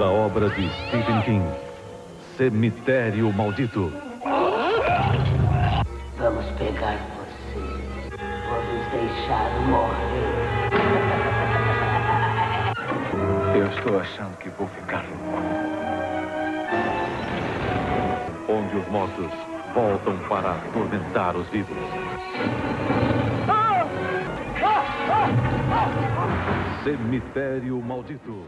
da obra de Stephen King, Cemitério Maldito. Vamos pegar você. Vamos deixar morrer. Eu estou achando que vou ficar louco. Onde os mortos voltam para atormentar os vivos. Cemitério Maldito.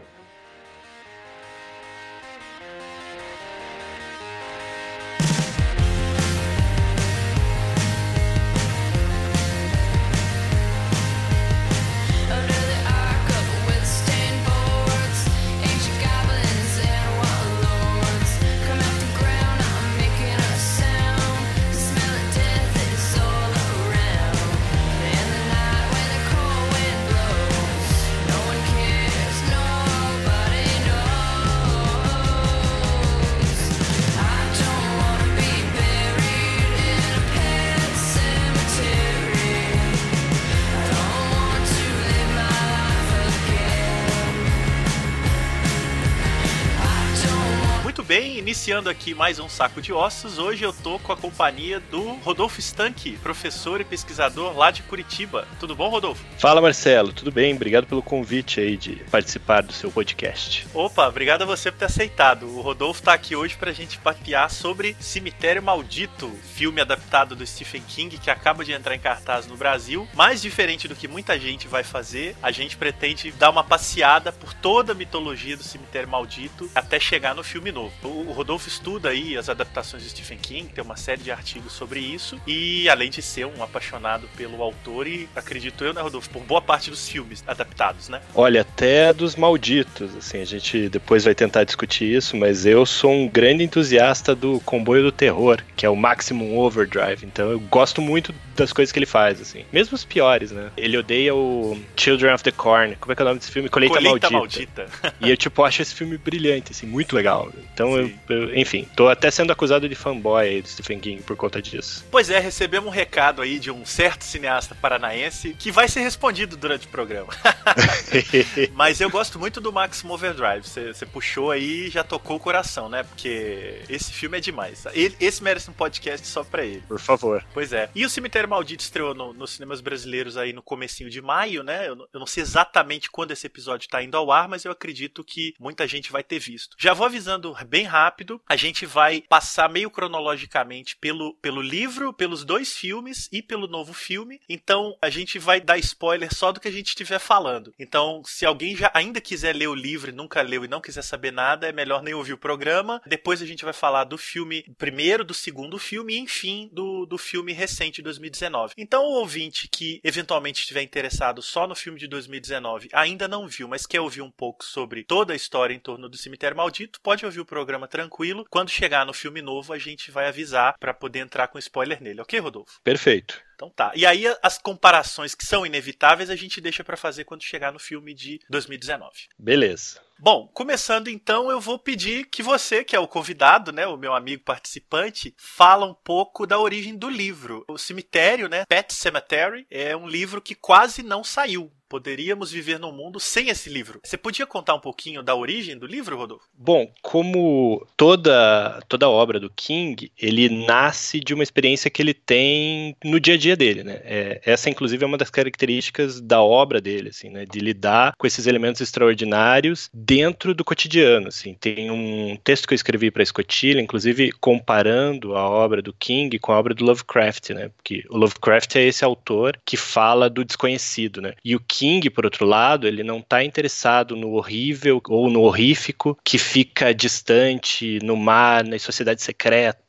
Aqui mais um Saco de Ossos. Hoje eu tô com a companhia do Rodolfo Stanque, professor e pesquisador lá de Curitiba. Tudo bom, Rodolfo? Fala Marcelo, tudo bem? Obrigado pelo convite aí de participar do seu podcast. Opa, obrigado a você por ter aceitado. O Rodolfo tá aqui hoje pra gente papear sobre Cemitério Maldito, filme adaptado do Stephen King que acaba de entrar em cartaz no Brasil. Mais diferente do que muita gente vai fazer, a gente pretende dar uma passeada por toda a mitologia do Cemitério Maldito até chegar no filme novo. O o Rodolfo estuda aí as adaptações do Stephen King, tem uma série de artigos sobre isso, e além de ser um apaixonado pelo autor e, acredito eu, né, Rodolfo, por boa parte dos filmes adaptados, né? Olha, até dos malditos, assim, a gente depois vai tentar discutir isso, mas eu sou um grande entusiasta do comboio do terror, que é o Maximum Overdrive, então eu gosto muito das coisas que ele faz, assim, mesmo os piores, né? Ele odeia o Children of the Corn, como é que é o nome desse filme? Colheita, Colheita Maldita. Maldita. E eu, tipo, acho esse filme brilhante, assim, muito legal. Então, eu, eu- enfim, tô até sendo acusado de fanboy aí do Stephen King por conta disso. Pois é, recebemos um recado aí de um certo cineasta paranaense que vai ser respondido durante o programa. Mas eu gosto muito do Maximum Overdrive. Você puxou aí e já tocou o coração, né? Porque esse filme é demais. Ele- esse merece um podcast só pra ele. por favor. Pois é. E o Cemitério Maldito estreou no- nos cinemas brasileiros aí no comecinho de maio, né? Eu, eu não sei exatamente quando esse episódio tá indo ao ar, mas eu acredito que muita gente vai ter visto. Já vou avisando bem rápido, a gente vai passar meio cronologicamente pelo, pelo livro, pelos dois filmes e pelo novo filme. Então a gente vai dar spoiler só do que a gente estiver falando. Então, se alguém já ainda quiser ler o livro nunca leu e não quiser saber nada, é melhor nem ouvir o programa. Depois a gente vai falar do filme primeiro, do segundo filme e, enfim, do, do filme recente de 2019. Então, o ouvinte que eventualmente estiver interessado só no filme de 2019, ainda não viu, mas quer ouvir um pouco sobre toda a história em torno do Cemitério Maldito, pode ouvir o programa tranquilo. Quando chegar no filme novo, a gente vai avisar para poder entrar com spoiler nele, ok, Rodolfo? Perfeito. Então tá. E aí as comparações que são inevitáveis a gente deixa pra fazer quando chegar no filme de 2019. Beleza. Bom, começando então, eu vou pedir que você, que é o convidado, né, o meu amigo participante, fala um pouco da origem do livro. O Cemitério, né, Pet Cemetery, é um livro que quase não saiu. Poderíamos viver num mundo sem esse livro. Você podia contar um pouquinho da origem do livro, Rodolfo? Bom, como toda toda obra do King, ele nasce de uma experiência que ele tem no dia a dia dele, né? É, essa, inclusive, é uma das características da obra dele, assim, né? De lidar com esses elementos extraordinários dentro do cotidiano, assim. Tem um texto que eu escrevi para Escotilha, inclusive comparando a obra do King com a obra do Lovecraft, né? Porque o Lovecraft é esse autor que fala do desconhecido, né? E o King, por outro lado, ele não está interessado no horrível ou no horrífico que fica distante no mar, nas sociedades secretas,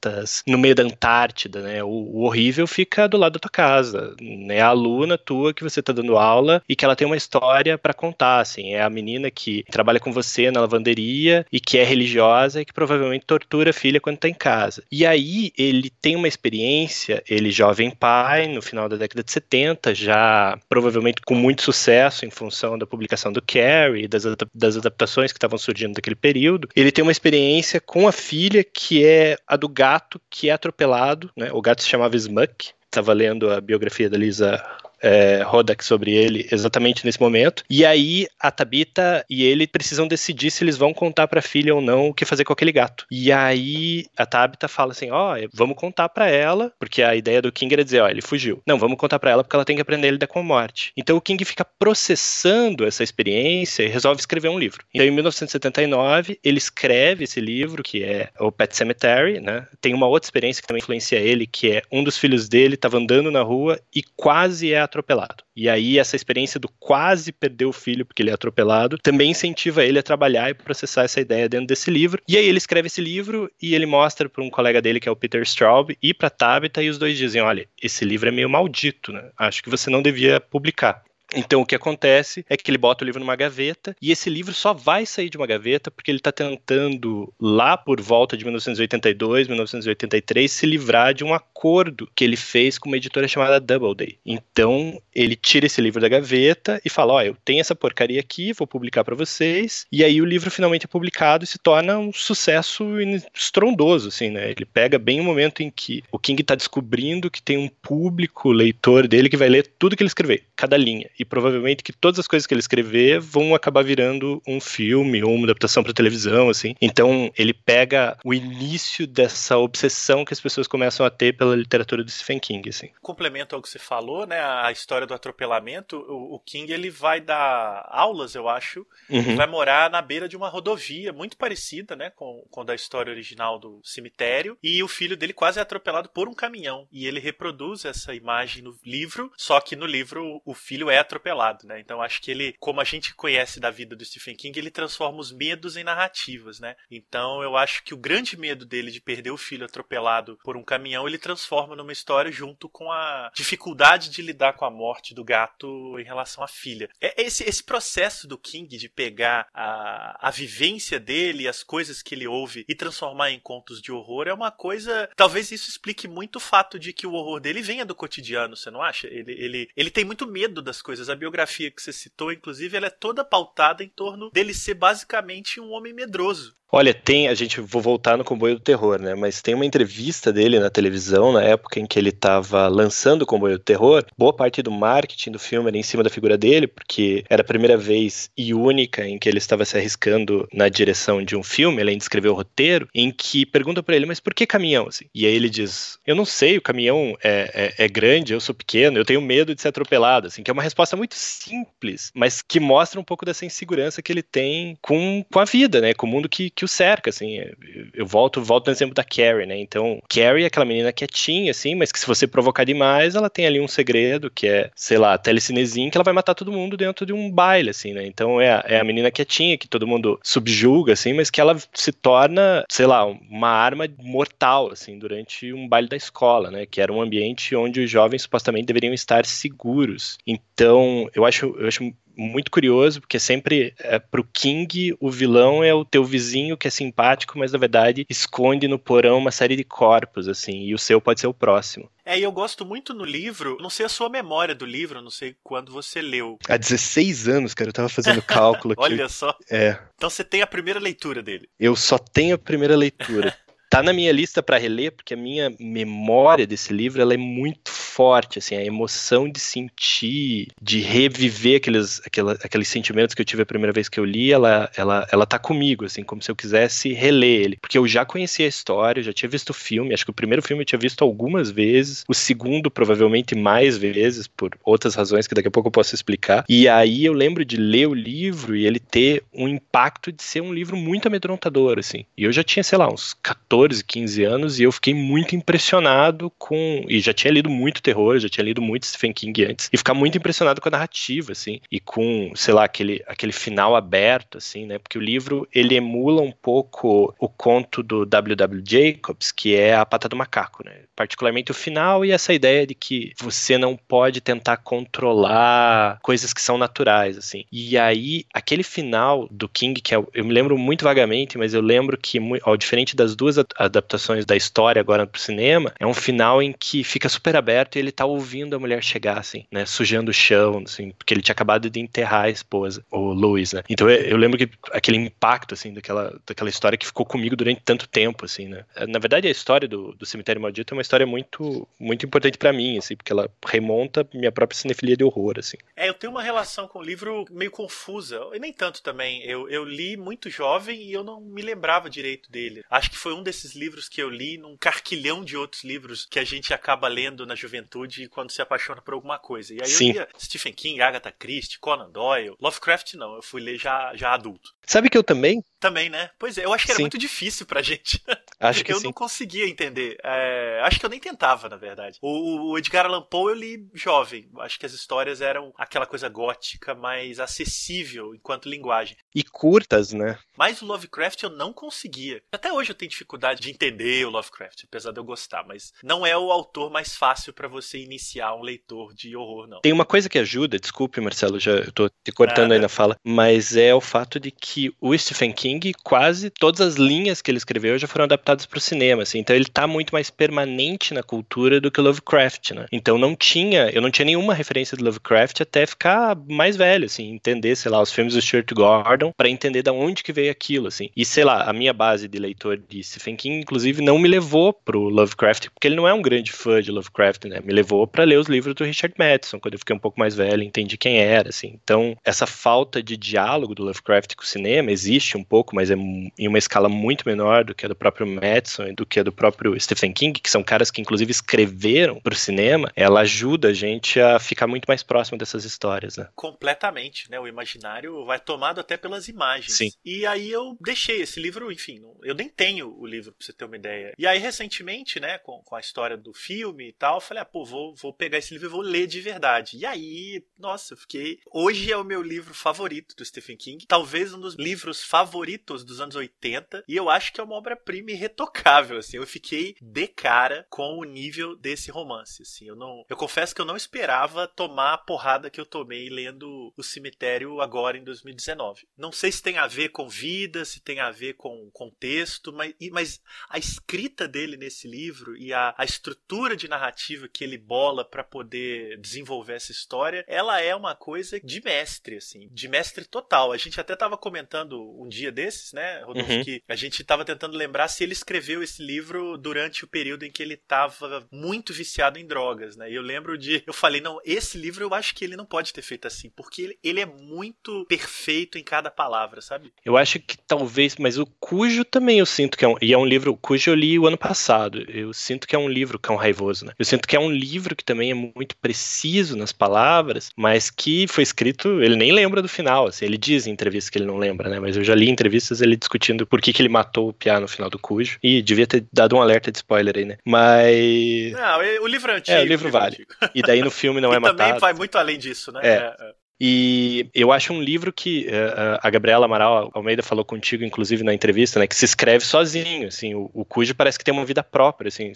no meio da Antártida, né? O, o horrível fica do lado da tua casa, né? A aluna tua que você está dando aula e que ela tem uma história para contar, assim. É a menina que trabalha com você na lavanderia e que é religiosa e que provavelmente tortura a filha quando tá em casa. E aí ele tem uma experiência, ele jovem pai, no final da década de 70, já provavelmente com muito sucesso em função da publicação do Carrie das, das adaptações que estavam surgindo daquele período. Ele tem uma experiência com a filha que é a do gato que é atropelado, né? O gato se chamava Smuck. Estava lendo a biografia da Lisa é, Rodak sobre ele exatamente nesse momento. E aí a Tabita e ele precisam decidir se eles vão contar pra filha ou não o que fazer com aquele gato. E aí a Tabita fala assim: ó, vamos contar pra ela, porque a ideia do King era dizer, ó, ele fugiu. Não, vamos contar pra ela porque ela tem que aprender a lidar com a morte. Então o King fica processando essa experiência e resolve escrever um livro. Então em 1979 ele escreve esse livro que é o Pet Cemetery, né? Tem uma outra experiência que também influencia ele, que é um dos filhos dele estava andando na rua e quase é atropelado. E aí essa experiência do quase perder o filho porque ele é atropelado também incentiva ele a trabalhar e processar essa ideia dentro desse livro. E aí ele escreve esse livro e ele mostra para um colega dele que é o Peter Straub e para Tabitha e os dois dizem, olha, esse livro é meio maldito, né? Acho que você não devia publicar. Então o que acontece é que ele bota o livro numa gaveta e esse livro só vai sair de uma gaveta porque ele está tentando, lá por volta de 1982, 1983, se livrar de um acordo que ele fez com uma editora chamada Doubleday. Então ele tira esse livro da gaveta e fala: Ó, oh, eu tenho essa porcaria aqui, vou publicar para vocês. E aí o livro finalmente é publicado e se torna um sucesso estrondoso, assim, né? Ele pega bem o momento em que o King está descobrindo que tem um público leitor dele que vai ler tudo que ele escrever, cada linha. E provavelmente que todas as coisas que ele escrever vão acabar virando um filme ou uma adaptação para televisão, assim. Então ele pega o início dessa obsessão que as pessoas começam a ter pela literatura do Stephen King, assim. Complemento ao que você falou, né? A história do atropelamento. O, o King ele vai dar aulas, eu acho, Uhum. vai morar na beira de uma rodovia muito parecida, né, com, com da história original do cemitério. E o filho dele quase é atropelado por um caminhão. E ele reproduz essa imagem no livro, só que no livro o filho é atropelado, né? Então acho que ele, como a gente conhece da vida do Stephen King, ele transforma os medos em narrativas, né? Então eu acho que o grande medo dele de perder o filho atropelado por um caminhão, ele transforma numa história junto com a dificuldade de lidar com a morte do gato em relação à filha. É esse, esse processo do King de pegar a, a vivência dele, as coisas que ele ouve e transformar em contos de horror é uma coisa. Talvez isso explique muito o fato de que o horror dele venha do cotidiano, você não acha? Ele, ele, ele tem muito medo das coisas. A biografia que você citou, inclusive, ela é toda pautada em torno dele ser basicamente um homem medroso. Olha, tem, a gente vou voltar no Comboio do Terror, né? Mas tem uma entrevista dele na televisão na época em que ele estava lançando o Comboio do Terror. Boa parte do marketing do filme era em cima da figura dele, porque era a primeira vez e única em que ele estava se arriscando na direção de um filme, além de escrever o roteiro, em que pergunta para ele, mas por que caminhão? Assim? E aí ele diz, eu não sei, o caminhão é, é, é grande, eu sou pequeno, eu tenho medo de ser atropelado, assim, que é uma resposta muito simples, mas que mostra um pouco dessa insegurança que ele tem com, com a vida, né? Com o mundo que, que o cerca, assim. Eu volto, volto no exemplo da Carrie, né? Então, Carrie é aquela menina quietinha, assim, mas que se você provocar demais, ela tem ali um segredo, que é, sei lá, telecinezinho, que ela vai matar todo mundo dentro de um baile, assim, né? Então é a, é a menina quietinha, que todo mundo subjuga, assim, mas que ela se torna, sei lá, uma arma mortal, assim, durante um baile da escola, né? Que era um ambiente onde os jovens supostamente deveriam estar seguros. Então, eu acho, eu acho muito curioso, porque sempre é, pro King o vilão é o teu vizinho que é simpático, mas na verdade esconde no porão uma série de corpos, assim, e o seu pode ser o próximo. É, e eu gosto muito no livro, não sei a sua memória do livro, não sei quando você leu. Há 16 anos, cara, eu tava fazendo cálculo aqui. Olha só. É, Então você tem a primeira leitura dele. eu só tenho a primeira leitura. Tá na minha lista para reler, porque a minha memória desse livro ela é muito forte, assim, a emoção de sentir, de reviver aqueles, aquela, aqueles sentimentos que eu tive a primeira vez que eu li, ela, ela, ela tá comigo, assim, como se eu quisesse reler ele. Porque eu já conhecia a história, já tinha visto o filme, acho que o primeiro filme eu tinha visto algumas vezes, o segundo provavelmente mais vezes, por outras razões que daqui a pouco eu posso explicar. E aí eu lembro de ler o livro e ele ter um impacto de ser um livro muito amedrontador, assim. E eu já tinha, sei lá, uns 14, 15 anos e eu fiquei muito impressionado com. E já tinha lido muito terror, já tinha lido muito Stephen King antes. E ficar muito impressionado com a narrativa, assim. E com, sei lá, aquele, aquele final aberto, assim, né? Porque o livro, ele emula um pouco o conto do W.W. Jacobs, que é A Pata do Macaco, né? Particularmente o final e essa ideia de que você não pode tentar controlar coisas que são naturais, assim. E aí, aquele final do King, que é, eu me lembro muito vagamente, mas eu lembro que, ao diferente das duas ad- adaptações da história agora pro cinema, é um final em que fica super aberto quarto e ele tá ouvindo a mulher chegar, assim, né? Sujando o chão, assim, porque ele tinha acabado de enterrar a esposa, o Louis, né? Então eu, eu lembro que aquele impacto, assim, daquela, daquela história que ficou comigo durante tanto tempo, assim, né? Na verdade, a história do, do Cemitério Maldito é uma história muito, muito importante para mim, assim, porque ela remonta minha própria cinefilia de horror, assim. É, eu tenho uma relação com o livro meio confusa, e nem tanto também. Eu, eu li muito jovem e eu não me lembrava direito dele. Acho que foi um desses livros que eu li num carquilhão de outros livros que a gente acaba lendo na juventude quando se apaixona por alguma coisa. E aí Sim. eu lia Stephen King, Agatha Christie, Conan Doyle, Lovecraft não, eu fui ler já, já adulto. Sabe que eu também? Também, né? Pois é, eu acho que era Sim. muito difícil pra gente. Acho que eu sim. não conseguia entender. É, acho que eu nem tentava, na verdade. O, o Edgar Allan Poe eu li jovem. Acho que as histórias eram aquela coisa gótica, mais acessível enquanto linguagem. E curtas, né? Mas o Lovecraft eu não conseguia. Até hoje eu tenho dificuldade de entender o Lovecraft, apesar de eu gostar. Mas não é o autor mais fácil pra você iniciar um leitor de horror, não. Tem uma coisa que ajuda, desculpe, Marcelo, já eu tô te cortando Nada. aí na fala, mas é o fato de que o Stephen King, quase todas as linhas que ele escreveu já foram adaptadas para o cinema, assim, então ele tá muito mais permanente na cultura do que Lovecraft, né? Então não tinha, eu não tinha nenhuma referência do Lovecraft até ficar mais velho, assim, entender, sei lá, os filmes do Stuart Gordon, para entender da onde que veio aquilo, assim. E sei lá, a minha base de leitor de Stephen King, inclusive, não me levou pro Lovecraft, porque ele não é um grande fã de Lovecraft, né? Me levou para ler os livros do Richard Madison, quando eu fiquei um pouco mais velho, entendi quem era, assim. Então, essa falta de diálogo do Lovecraft com o cinema existe um pouco, mas é em uma escala muito menor do que a do próprio Madison e do que a do próprio Stephen King, que são caras que inclusive escreveram pro cinema. Ela ajuda a gente a ficar muito mais próximo dessas histórias, né? completamente, né? O imaginário vai tomado até pelas imagens. Sim. E aí eu deixei esse livro, enfim, eu nem tenho o livro pra você ter uma ideia. E aí recentemente, né, com, com a história do filme e tal, eu falei, ah, pô, vou, vou pegar esse livro e vou ler de verdade. E aí, nossa, eu fiquei. Hoje é o meu livro favorito do Stephen King, talvez um dos livros favoritos dos anos 80, e eu acho que é uma obra-prima irretocável, assim. Eu fiquei de cara com o nível desse romance, assim. Eu não, eu confesso que eu não esperava tomar a porrada que eu tomei lendo O Cemitério agora em 2019. Não sei se tem a ver com vida, se tem a ver com contexto, mas, mas a escrita dele nesse livro e a, a estrutura de narrativa que ele bola para poder desenvolver essa história, ela é uma coisa de mestre, assim, de mestre total. A gente até tava comentando um dia desses, né, Rodolfo, Uhum. que a gente tava tentando lembrar se ele escreveu esse livro durante o período em que ele tava muito viciado em drogas, né? E eu lembro de. Eu falei, não, esse livro eu acho que ele não pode ter feito assim, porque ele, ele é muito perfeito em cada palavra, sabe? Eu acho que talvez, mas o Cujo também eu sinto que é um, e é um livro, Cujo eu li o ano passado, eu sinto que é um livro cão raivoso, né? Eu sinto que é um livro que também é muito preciso nas palavras, mas que foi escrito, ele nem lembra do final, assim, ele diz em entrevistas que ele não lembra, né? Mas eu já li entrevistas ele discutindo por que, que ele matou o Piá no final do Cujo, e devia ter dado um alerta de spoiler aí, né? Mas... Não, é- o livro é antigo. É, o livro vale. antigo. E daí no filme não e é também matado. vai muito além disso, né? É. é. E eu acho um livro que eh, a Gabriela Amaral Almeida falou contigo, inclusive, na entrevista, né? Que se escreve sozinho, assim. O, o Cujo parece que tem uma vida própria, assim.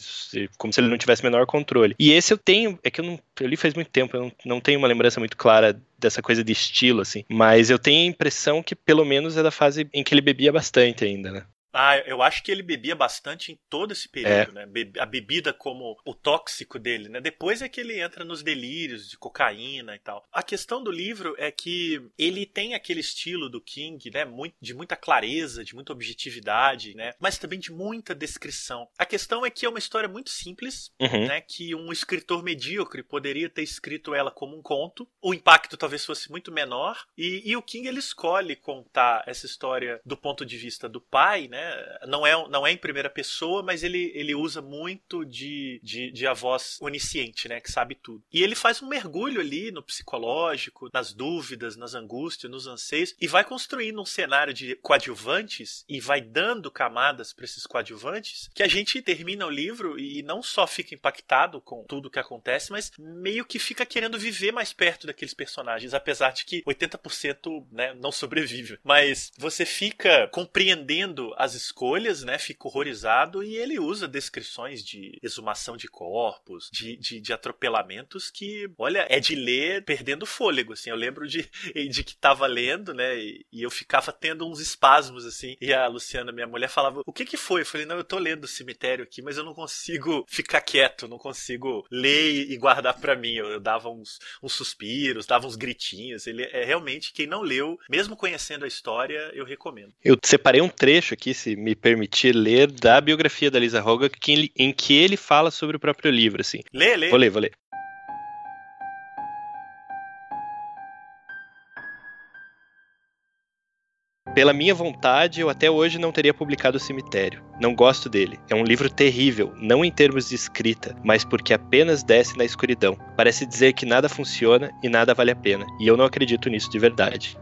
Como se ele não tivesse menor controle. E esse eu tenho... É que eu não... Eu li faz muito tempo, eu não, não tenho uma lembrança muito clara dessa coisa de estilo, assim. Mas eu tenho a impressão que, pelo menos, é da fase em que ele bebia bastante ainda, né? Ah, eu acho que ele bebia bastante em todo esse período, É. né? Be- A bebida como o tóxico dele, né? Depois é que ele entra nos delírios de cocaína e tal. A questão do livro é que ele tem aquele estilo do King, né? Muito, de muita clareza, de muita objetividade, né? Mas também de muita descrição. A questão é que é uma história muito simples, Uhum. né, que um escritor medíocre poderia ter escrito ela como um conto. O impacto talvez fosse muito menor. E, e o King ele escolhe contar essa história do ponto de vista do pai, né? Não é, não é em primeira pessoa, mas ele, ele usa muito de, de, de a voz onisciente, né? Que sabe tudo. E ele faz um mergulho ali no psicológico, nas dúvidas, nas angústias, nos anseios, e vai construindo um cenário de coadjuvantes e vai dando camadas para esses coadjuvantes que a gente termina o livro e não só fica impactado com tudo que acontece, mas meio que fica querendo viver mais perto daqueles personagens, apesar de que 80% né, não sobrevive. Mas você fica compreendendo as as escolhas, né? Fica horrorizado e ele usa descrições de exumação de corpos, de, de, de atropelamentos que, olha, é de ler perdendo fôlego, assim. Eu lembro de, de que tava lendo, né? E, e eu ficava tendo uns espasmos, assim. E a Luciana, minha mulher, falava: O que que foi? Eu falei: Não, eu tô lendo o cemitério aqui, mas eu não consigo ficar quieto, não consigo ler e guardar pra mim. Eu, eu dava uns, uns suspiros, dava uns gritinhos. Ele é realmente, quem não leu, mesmo conhecendo a história, eu recomendo. Eu separei um trecho aqui, se me permitir ler, da biografia da Lisa Hogan, que em que ele fala sobre o próprio livro, assim. Lê, lê. Vou ler, vou ler. Pela minha vontade, eu até hoje não teria publicado O Cemitério. Não gosto dele. É um livro terrível, não em termos de escrita, mas porque apenas desce na escuridão. Parece dizer que nada funciona e nada vale a pena. E eu não acredito nisso de verdade.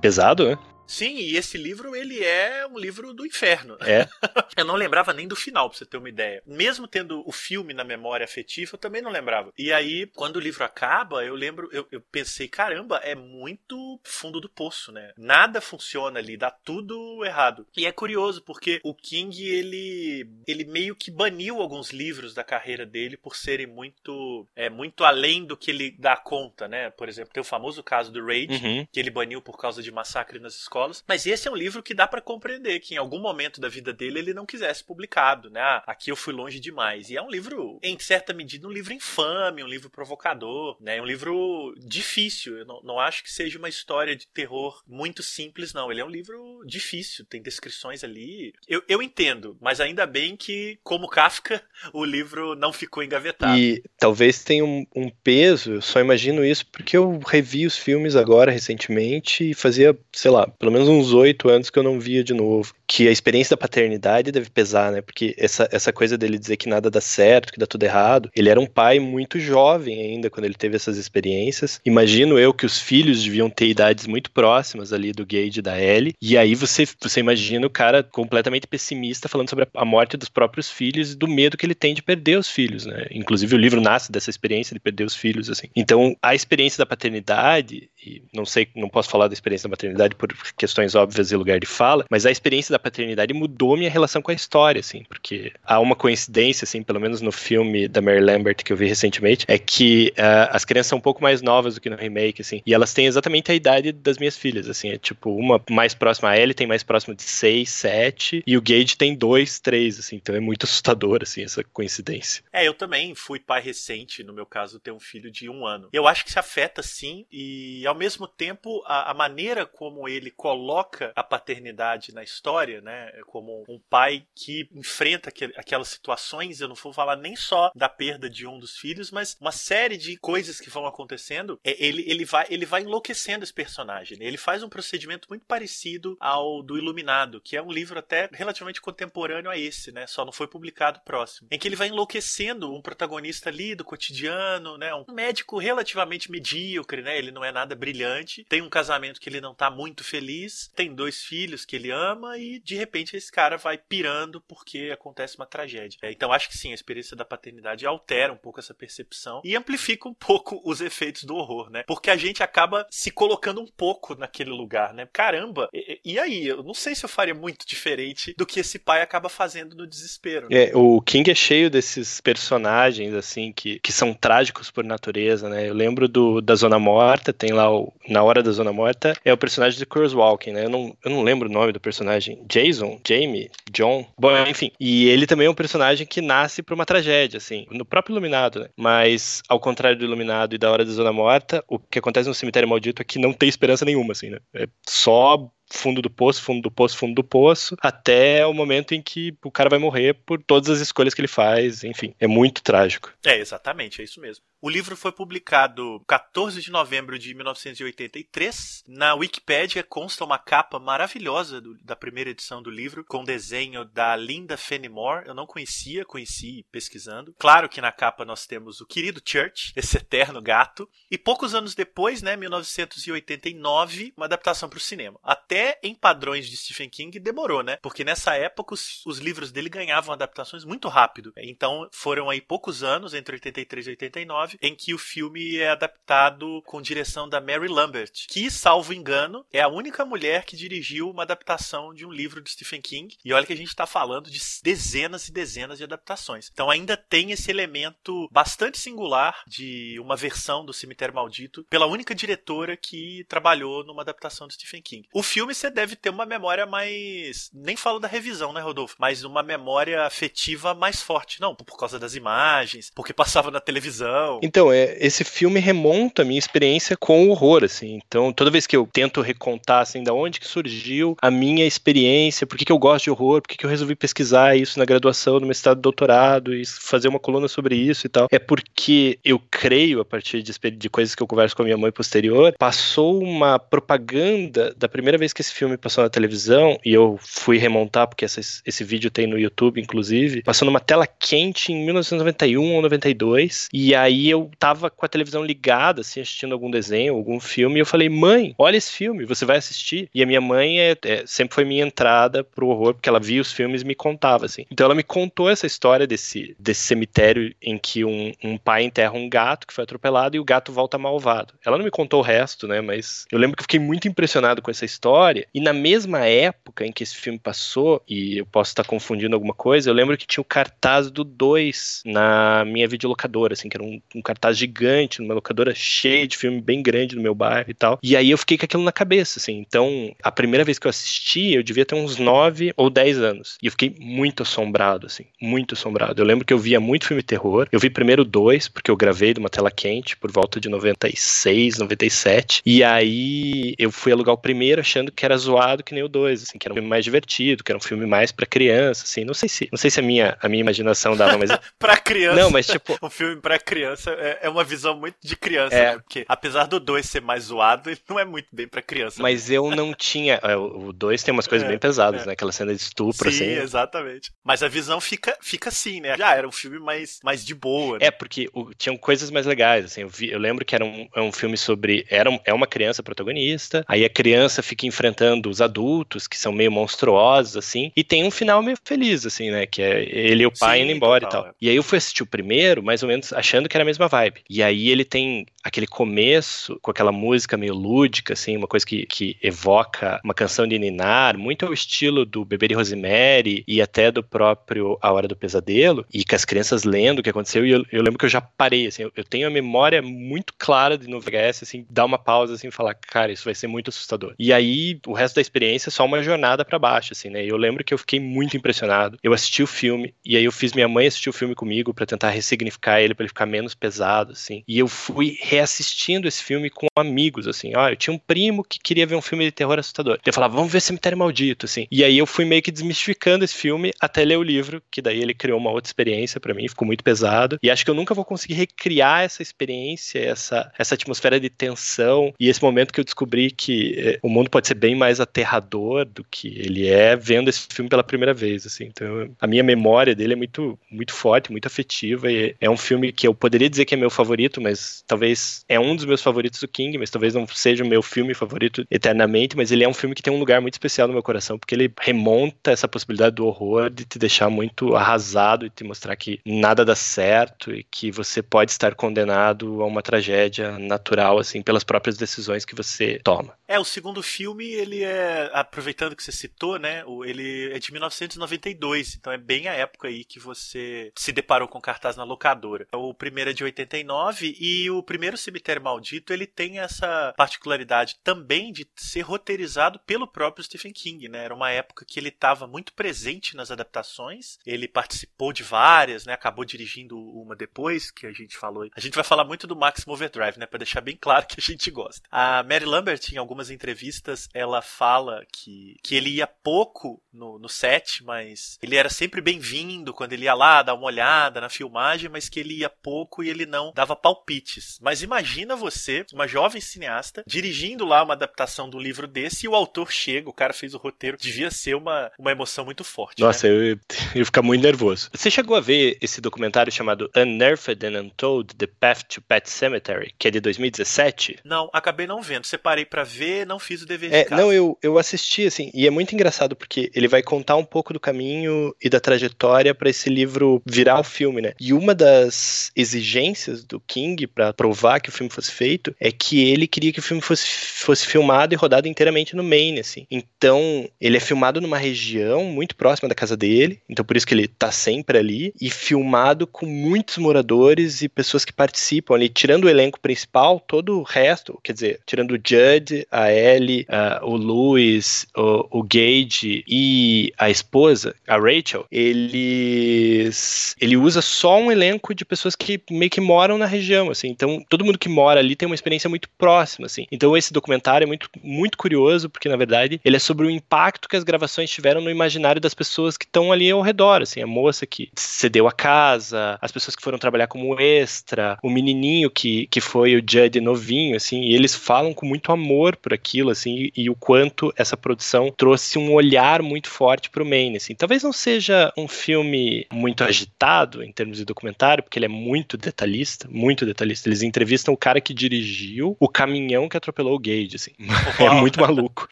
Pesado, né? Sim, e esse livro, ele é um livro do inferno. É. Eu não lembrava nem do final, pra você ter uma ideia. Mesmo tendo o filme na memória afetiva, eu também não lembrava. E aí, quando o livro acaba, eu lembro, eu, eu pensei, caramba, é muito fundo do poço, né? Nada funciona ali, dá tudo errado. E é curioso, porque o King, ele, ele meio que baniu alguns livros da carreira dele por serem muito, é, muito além do que ele dá conta, né? Por exemplo, tem o famoso caso do Rage, Uhum. que ele baniu por causa de massacre nas escolas. Mas esse é um livro que dá pra compreender que em algum momento da vida dele ele não quisesse publicado, né? Ah, aqui eu fui longe demais. E é um livro, em certa medida, um livro infame, um livro provocador, né? Um livro difícil. Eu não, não acho que seja uma história de terror muito simples, não. Ele é um livro difícil, tem descrições ali. Eu, eu entendo, mas ainda bem que, como Kafka, o livro não ficou engavetado. E talvez tenha um, um peso, eu só imagino isso porque eu revi os filmes agora recentemente e fazia, sei lá, pelo menos uns oito anos que eu não via de novo. Que a experiência da paternidade deve pesar, né? Porque essa, essa coisa dele dizer que nada dá certo, que dá tudo errado. Ele era um pai muito jovem ainda quando ele teve essas experiências. Imagino eu que os filhos deviam ter idades muito próximas ali do Gage e da Ellie. E aí você, você imagina o cara completamente pessimista falando sobre a morte dos próprios filhos e do medo que ele tem de perder os filhos, né? Inclusive o livro nasce dessa experiência de perder os filhos, assim. Então a experiência da paternidade, e não sei, não posso falar da experiência da maternidade por questões óbvias e lugar de fala, mas a experiência da paternidade mudou minha relação com a história, assim, porque há uma coincidência, assim, pelo menos no filme da Mary Lambert que eu vi recentemente, é que ah, as crianças são um pouco mais novas do que no remake, assim, e elas têm exatamente a idade das minhas filhas, assim, é tipo, uma mais próxima a Ellie tem mais próxima de 6, 7, e o Gage tem 2, 3, assim, então é muito assustador, assim, essa coincidência. É, eu também fui pai recente, no meu caso, ter um filho de um ano. Eu acho que se afeta sim, e ao mesmo tempo, a, a maneira como ele coloca a paternidade na história, né, é como um pai que enfrenta aquelas situações, eu não vou falar nem só da perda de um dos filhos, mas uma série de coisas que vão acontecendo, é, ele, ele, vai, ele vai enlouquecendo esse personagem. né? Ele faz um procedimento muito parecido ao do Iluminado, que é um livro até relativamente contemporâneo a esse, né, só não foi publicado próximo, em que ele vai enlouquecendo um protagonista ali do cotidiano, né? Um médico relativamente medíocre, né? Ele não é nada brilhante, tem um casamento que ele não tá muito feliz, tem dois filhos que ele ama e de repente esse cara vai pirando porque acontece uma tragédia. É, então acho que sim, a experiência da paternidade altera um pouco essa percepção e amplifica um pouco os efeitos do horror, né? Porque a gente acaba se colocando um pouco naquele lugar, né? Caramba, e, e aí? Eu não sei se eu faria muito diferente do que esse pai acaba fazendo no desespero. né? É, o King é cheio desses personagens, assim, que, que são trágicos por natureza, né? Eu lembro do, da Zona Morta, tem lá o. Na Hora da Zona Morta, é o personagem de Chris Walken, né? Eu não, eu não lembro o nome do personagem. Jason? Jamie? John? Bom, enfim. E ele também é um personagem que nasce por uma tragédia, assim, no próprio Iluminado, né? Mas, ao contrário do Iluminado e da Hora da Zona Morta, o que acontece no Cemitério Maldito é que não tem esperança nenhuma, assim, né? É só fundo do poço, fundo do poço, fundo do poço, até o momento em que o cara vai morrer por todas as escolhas que ele faz, enfim, é muito trágico. É, exatamente, é isso mesmo. O livro foi publicado 14 de novembro de 1983. Na Wikipédia consta uma capa maravilhosa do- da primeira edição do livro, com desenho da Linda Fenimore. Eu não conhecia, conheci pesquisando. Claro que na capa nós temos o querido Church, esse eterno gato. E poucos anos depois, né, 1989, uma adaptação para o cinema. Até em padrões de Stephen King demorou, né? Porque nessa época os, os livros dele ganhavam adaptações muito rápido. Então foram aí poucos anos, entre 83 e 89, 1999, em que o filme é adaptado com direção da Mary Lambert, que, salvo engano, é a única mulher que dirigiu uma adaptação de um livro de Stephen King. E olha que a gente está falando de dezenas e dezenas de adaptações. Então ainda tem esse elemento bastante singular de uma versão do Cemitério Maldito pela única diretora que trabalhou numa adaptação do Stephen King. O filme você deve ter uma memória mais. Nem falo da revisão, né, Rodolfo? Mas uma memória afetiva mais forte. Não, por causa das imagens, porque passava na televisão. Então, é, esse filme remonta a minha experiência com o horror, assim. Então, toda vez que eu tento recontar, assim, da onde que surgiu a minha experiência, por que, que eu gosto de horror, por que, que eu resolvi pesquisar isso na graduação, no mestrado, doutorado, e fazer uma coluna sobre isso e tal, é porque eu creio, a partir de, de coisas que eu converso com a minha mãe posterior, passou uma propaganda da primeira vez que esse filme passou na televisão, e eu fui remontar, porque essa, esse vídeo tem no YouTube, inclusive, passou numa tela quente em 1991 ou 92, e aí eu tava com a televisão ligada, assim, assistindo algum desenho, algum filme, e eu falei, mãe, olha esse filme, você vai assistir? E a minha mãe é, é, sempre foi minha entrada pro horror, porque ela via os filmes e me contava, assim. Então ela me contou essa história desse, desse cemitério em que um, um pai enterra um gato que foi atropelado e o gato volta malvado. Ela não me contou o resto, né, mas eu lembro que eu fiquei muito impressionado com essa história, e na mesma época em que esse filme passou, e eu posso estar confundindo alguma coisa, eu lembro que tinha o cartaz do 2 na minha videolocadora, assim, que era um, um cartaz gigante, numa locadora cheia de filme bem grande no meu bairro e tal. E aí eu fiquei com aquilo na cabeça, assim. Então, a primeira vez que eu assisti, eu devia ter uns 9 ou 10 anos. E eu fiquei muito assombrado, assim, muito assombrado. Eu lembro que eu via muito filme terror. Eu vi primeiro dois, porque eu gravei de uma tela quente por volta de 96, 97. E aí eu fui alugar o primeiro achando que era zoado que nem o dois, assim, que era um filme mais divertido, que era um filme mais para criança, assim. Não sei se, não sei se a minha, a minha imaginação dava, mas pra criança. Não, mas tipo, um filme pra criança é, é uma visão muito de criança, É. né? Porque apesar do 2 ser mais zoado, ele não é muito bem pra criança. mas eu não tinha, é, o 2 tem umas coisas É, bem pesadas, é. né? Aquela cena de estupro Sim, assim. exatamente. Mas a visão fica, fica assim, né? Já era um filme mais, mais de boa. né? É, porque o- tinham coisas mais legais, assim, eu, vi- eu lembro que era um, é um filme sobre, era um- é uma criança protagonista, aí a criança fica enfrentando os adultos, que são meio monstruosos, assim, e tem um final meio feliz, assim, né, que é ele e o pai Sim, indo embora total, e tal. é. E aí eu fui assistir o primeiro, mais ou menos, achando que era a mesma vibe. E aí ele tem aquele começo, com aquela música meio lúdica, assim, uma coisa que, que evoca uma canção de Ninar, muito ao estilo do Beber e Rosemary, e até do próprio A Hora do Pesadelo, e com as crianças lendo o que aconteceu, e eu, eu lembro que eu já parei, assim, eu, eu tenho a memória muito clara de no VHS, assim, dar uma pausa, assim, falar, cara, isso vai ser muito assustador. E aí, o resto da experiência é só uma jornada pra baixo, assim, né, eu lembro que eu fiquei muito impressionado, eu assisti o filme, e aí eu fiz minha mãe assistir o filme comigo pra tentar ressignificar ele, pra ele ficar menos pesado, assim, e eu fui reassistindo esse filme com amigos, assim, ó, eu tinha um primo que queria ver um filme de terror assustador, eu falava, vamos ver Cemitério Maldito, assim, e aí eu fui meio que desmistificando esse filme até ler o livro, que daí ele criou uma outra experiência pra mim, ficou muito pesado, e acho que eu nunca vou conseguir recriar essa experiência, essa, essa atmosfera de tensão, e esse momento que eu descobri que eh, o mundo pode ser bem mais aterrador do que ele é vendo esse filme pela primeira vez, assim, então a minha memória dele é muito, muito forte, muito afetiva, e é um filme que eu poderia dizer que é meu favorito, mas talvez é um dos meus favoritos do King, mas talvez não seja o meu filme favorito eternamente, mas ele é um filme que tem um lugar muito especial no meu coração, porque ele remonta essa possibilidade do horror de te deixar muito arrasado e te mostrar que nada dá certo e que você pode estar condenado a uma tragédia natural, assim, pelas próprias decisões que você toma. É, o segundo filme, ele é. Aproveitando que você citou, né? Ele é de 1992, então é bem a época aí que você se deparou com cartaz na locadora. O primeiro é de 89 e o primeiro Cemitério Maldito ele tem essa particularidade também de ser roteirizado pelo próprio Stephen King, né? Era uma época que ele estava muito presente nas adaptações, ele participou de várias, né? Acabou dirigindo uma depois, que a gente falou. A gente vai falar muito do Maximum Overdrive, né? Pra deixar bem claro que a gente gosta. A Mary Lambert, em algumas entrevistas, ela fala que, que ele ia pouco no, no set, mas ele era sempre bem-vindo quando ele ia lá dar uma olhada na filmagem, mas que ele ia pouco e ele não dava palpites. Mas imagina você, uma jovem cineasta, dirigindo lá uma adaptação do livro desse e o autor chega, o cara fez o roteiro, devia ser uma, uma emoção muito forte. né? Nossa, eu, eu ia ficar muito nervoso. Você chegou a ver esse documentário chamado Unearthed and Untold: The Path to Pet Cemetery, que é de 2017? Não, acabei não vendo. Separei pra ver não fiz o dever de É, casa. não, eu, eu assisti, assim, e é muito engraçado porque ele vai contar um pouco do caminho e da trajetória pra esse livro virar o filme, né? E uma das exigências do King pra provar que o filme fosse feito é que ele queria que o filme fosse, fosse filmado e rodado inteiramente no Maine, assim. Então, ele é filmado numa região muito próxima da casa dele, então por isso que ele tá sempre ali, e filmado com muitos moradores e pessoas que participam ali, tirando o elenco principal, todo o resto, quer dizer, tirando o Judd, a Ellie, ah, o Louis, o, o Gage e a esposa, a Rachel, eles ele usa só um elenco de pessoas que meio que moram na região, assim. Então, todo mundo que mora ali tem uma experiência muito próxima, assim. Então, esse documentário é muito muito curioso porque na verdade ele é sobre o impacto que as gravações tiveram no imaginário das pessoas que estão ali ao redor, assim, a moça que cedeu a casa, as pessoas que foram trabalhar como extra, o menininho que, que foi o Judd novinho, assim, e eles falam com muito amor por aquilo, assim, e, e o quanto essa produção trouxe um olhar muito forte pro Maine, assim. Talvez não seja um filme muito agitado em termos de documentário, porque ele é muito detalhista, muito detalhista. Eles entrevistam o cara que dirigiu o caminhão que atropelou o Gage, assim. É Uau. muito maluco.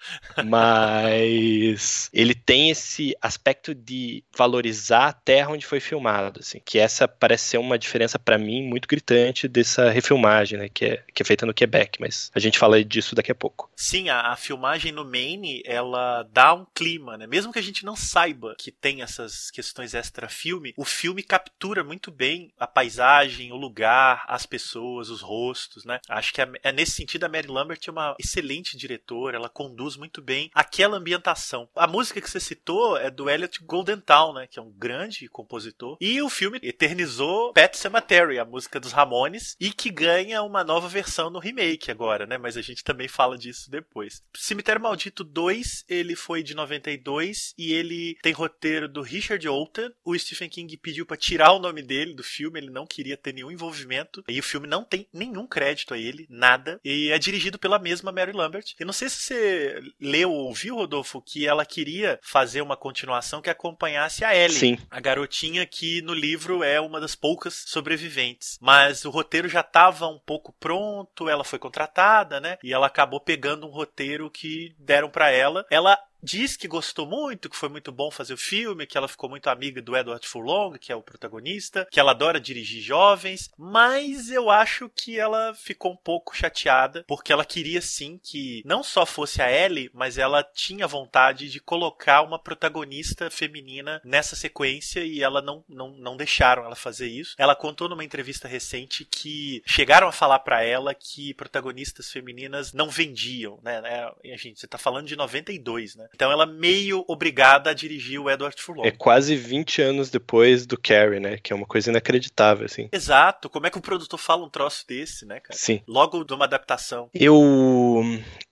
Mas ele tem esse aspecto de valorizar a terra onde foi filmado, assim, que essa parece ser uma diferença pra mim muito gritante dessa refilmagem, né, que é, que é feita no Quebec, mas a gente fala disso daqui a pouco. Sim, a, a filmagem no Maine, ela dá um clima, né? Mesmo que a gente não saiba que tem essas questões extra-filme, o filme captura muito bem a paisagem, o lugar, as pessoas, os rostos, né? Acho que é, é nesse sentido a Mary Lambert é uma excelente diretora, ela conduz muito bem aquela ambientação. A música que você citou é do Elliot Goldenthal, né? Que é um grande compositor. E o filme eternizou Pet Cemetery, a música dos Ramones, e que ganha uma nova versão no remake agora, né? Mas a gente também fala disso depois. Cemitério Maldito 2, ele foi de 92 e ele tem roteiro do Richard Olten. O Stephen King pediu pra tirar o nome dele do filme, ele não queria ter nenhum envolvimento. E o filme não tem nenhum crédito a ele, nada. E é dirigido pela mesma Mary Lambert. Eu não sei se você leu ou ouviu, Rodolfo, que ela queria fazer uma continuação que acompanhasse a Ellie, Sim. a garotinha que no livro é uma das poucas sobreviventes. Mas o roteiro já estava um pouco pronto, ela foi contratada, né? E ela acabou pegando um roteiro que deram pra ela. Ela diz que gostou muito, que foi muito bom fazer o filme, que ela ficou muito amiga do Edward Furlong, que é o protagonista, que ela adora dirigir jovens, mas eu acho que ela ficou um pouco chateada, porque ela queria sim que não só fosse a Ellie, mas ela tinha vontade de colocar uma protagonista feminina nessa sequência e ela não, não, não deixaram ela fazer isso. Ela contou numa entrevista recente que chegaram a falar pra ela que protagonistas femininas não vendiam, né? né? E, gente, você tá falando de 92, né? Então ela meio obrigada a dirigir o Edward Furlong. É quase 20 anos depois do Carrie, né, que é uma coisa inacreditável, assim. Exato. Como é que o produtor fala um troço desse, né, cara? Sim. Logo de uma adaptação. Eu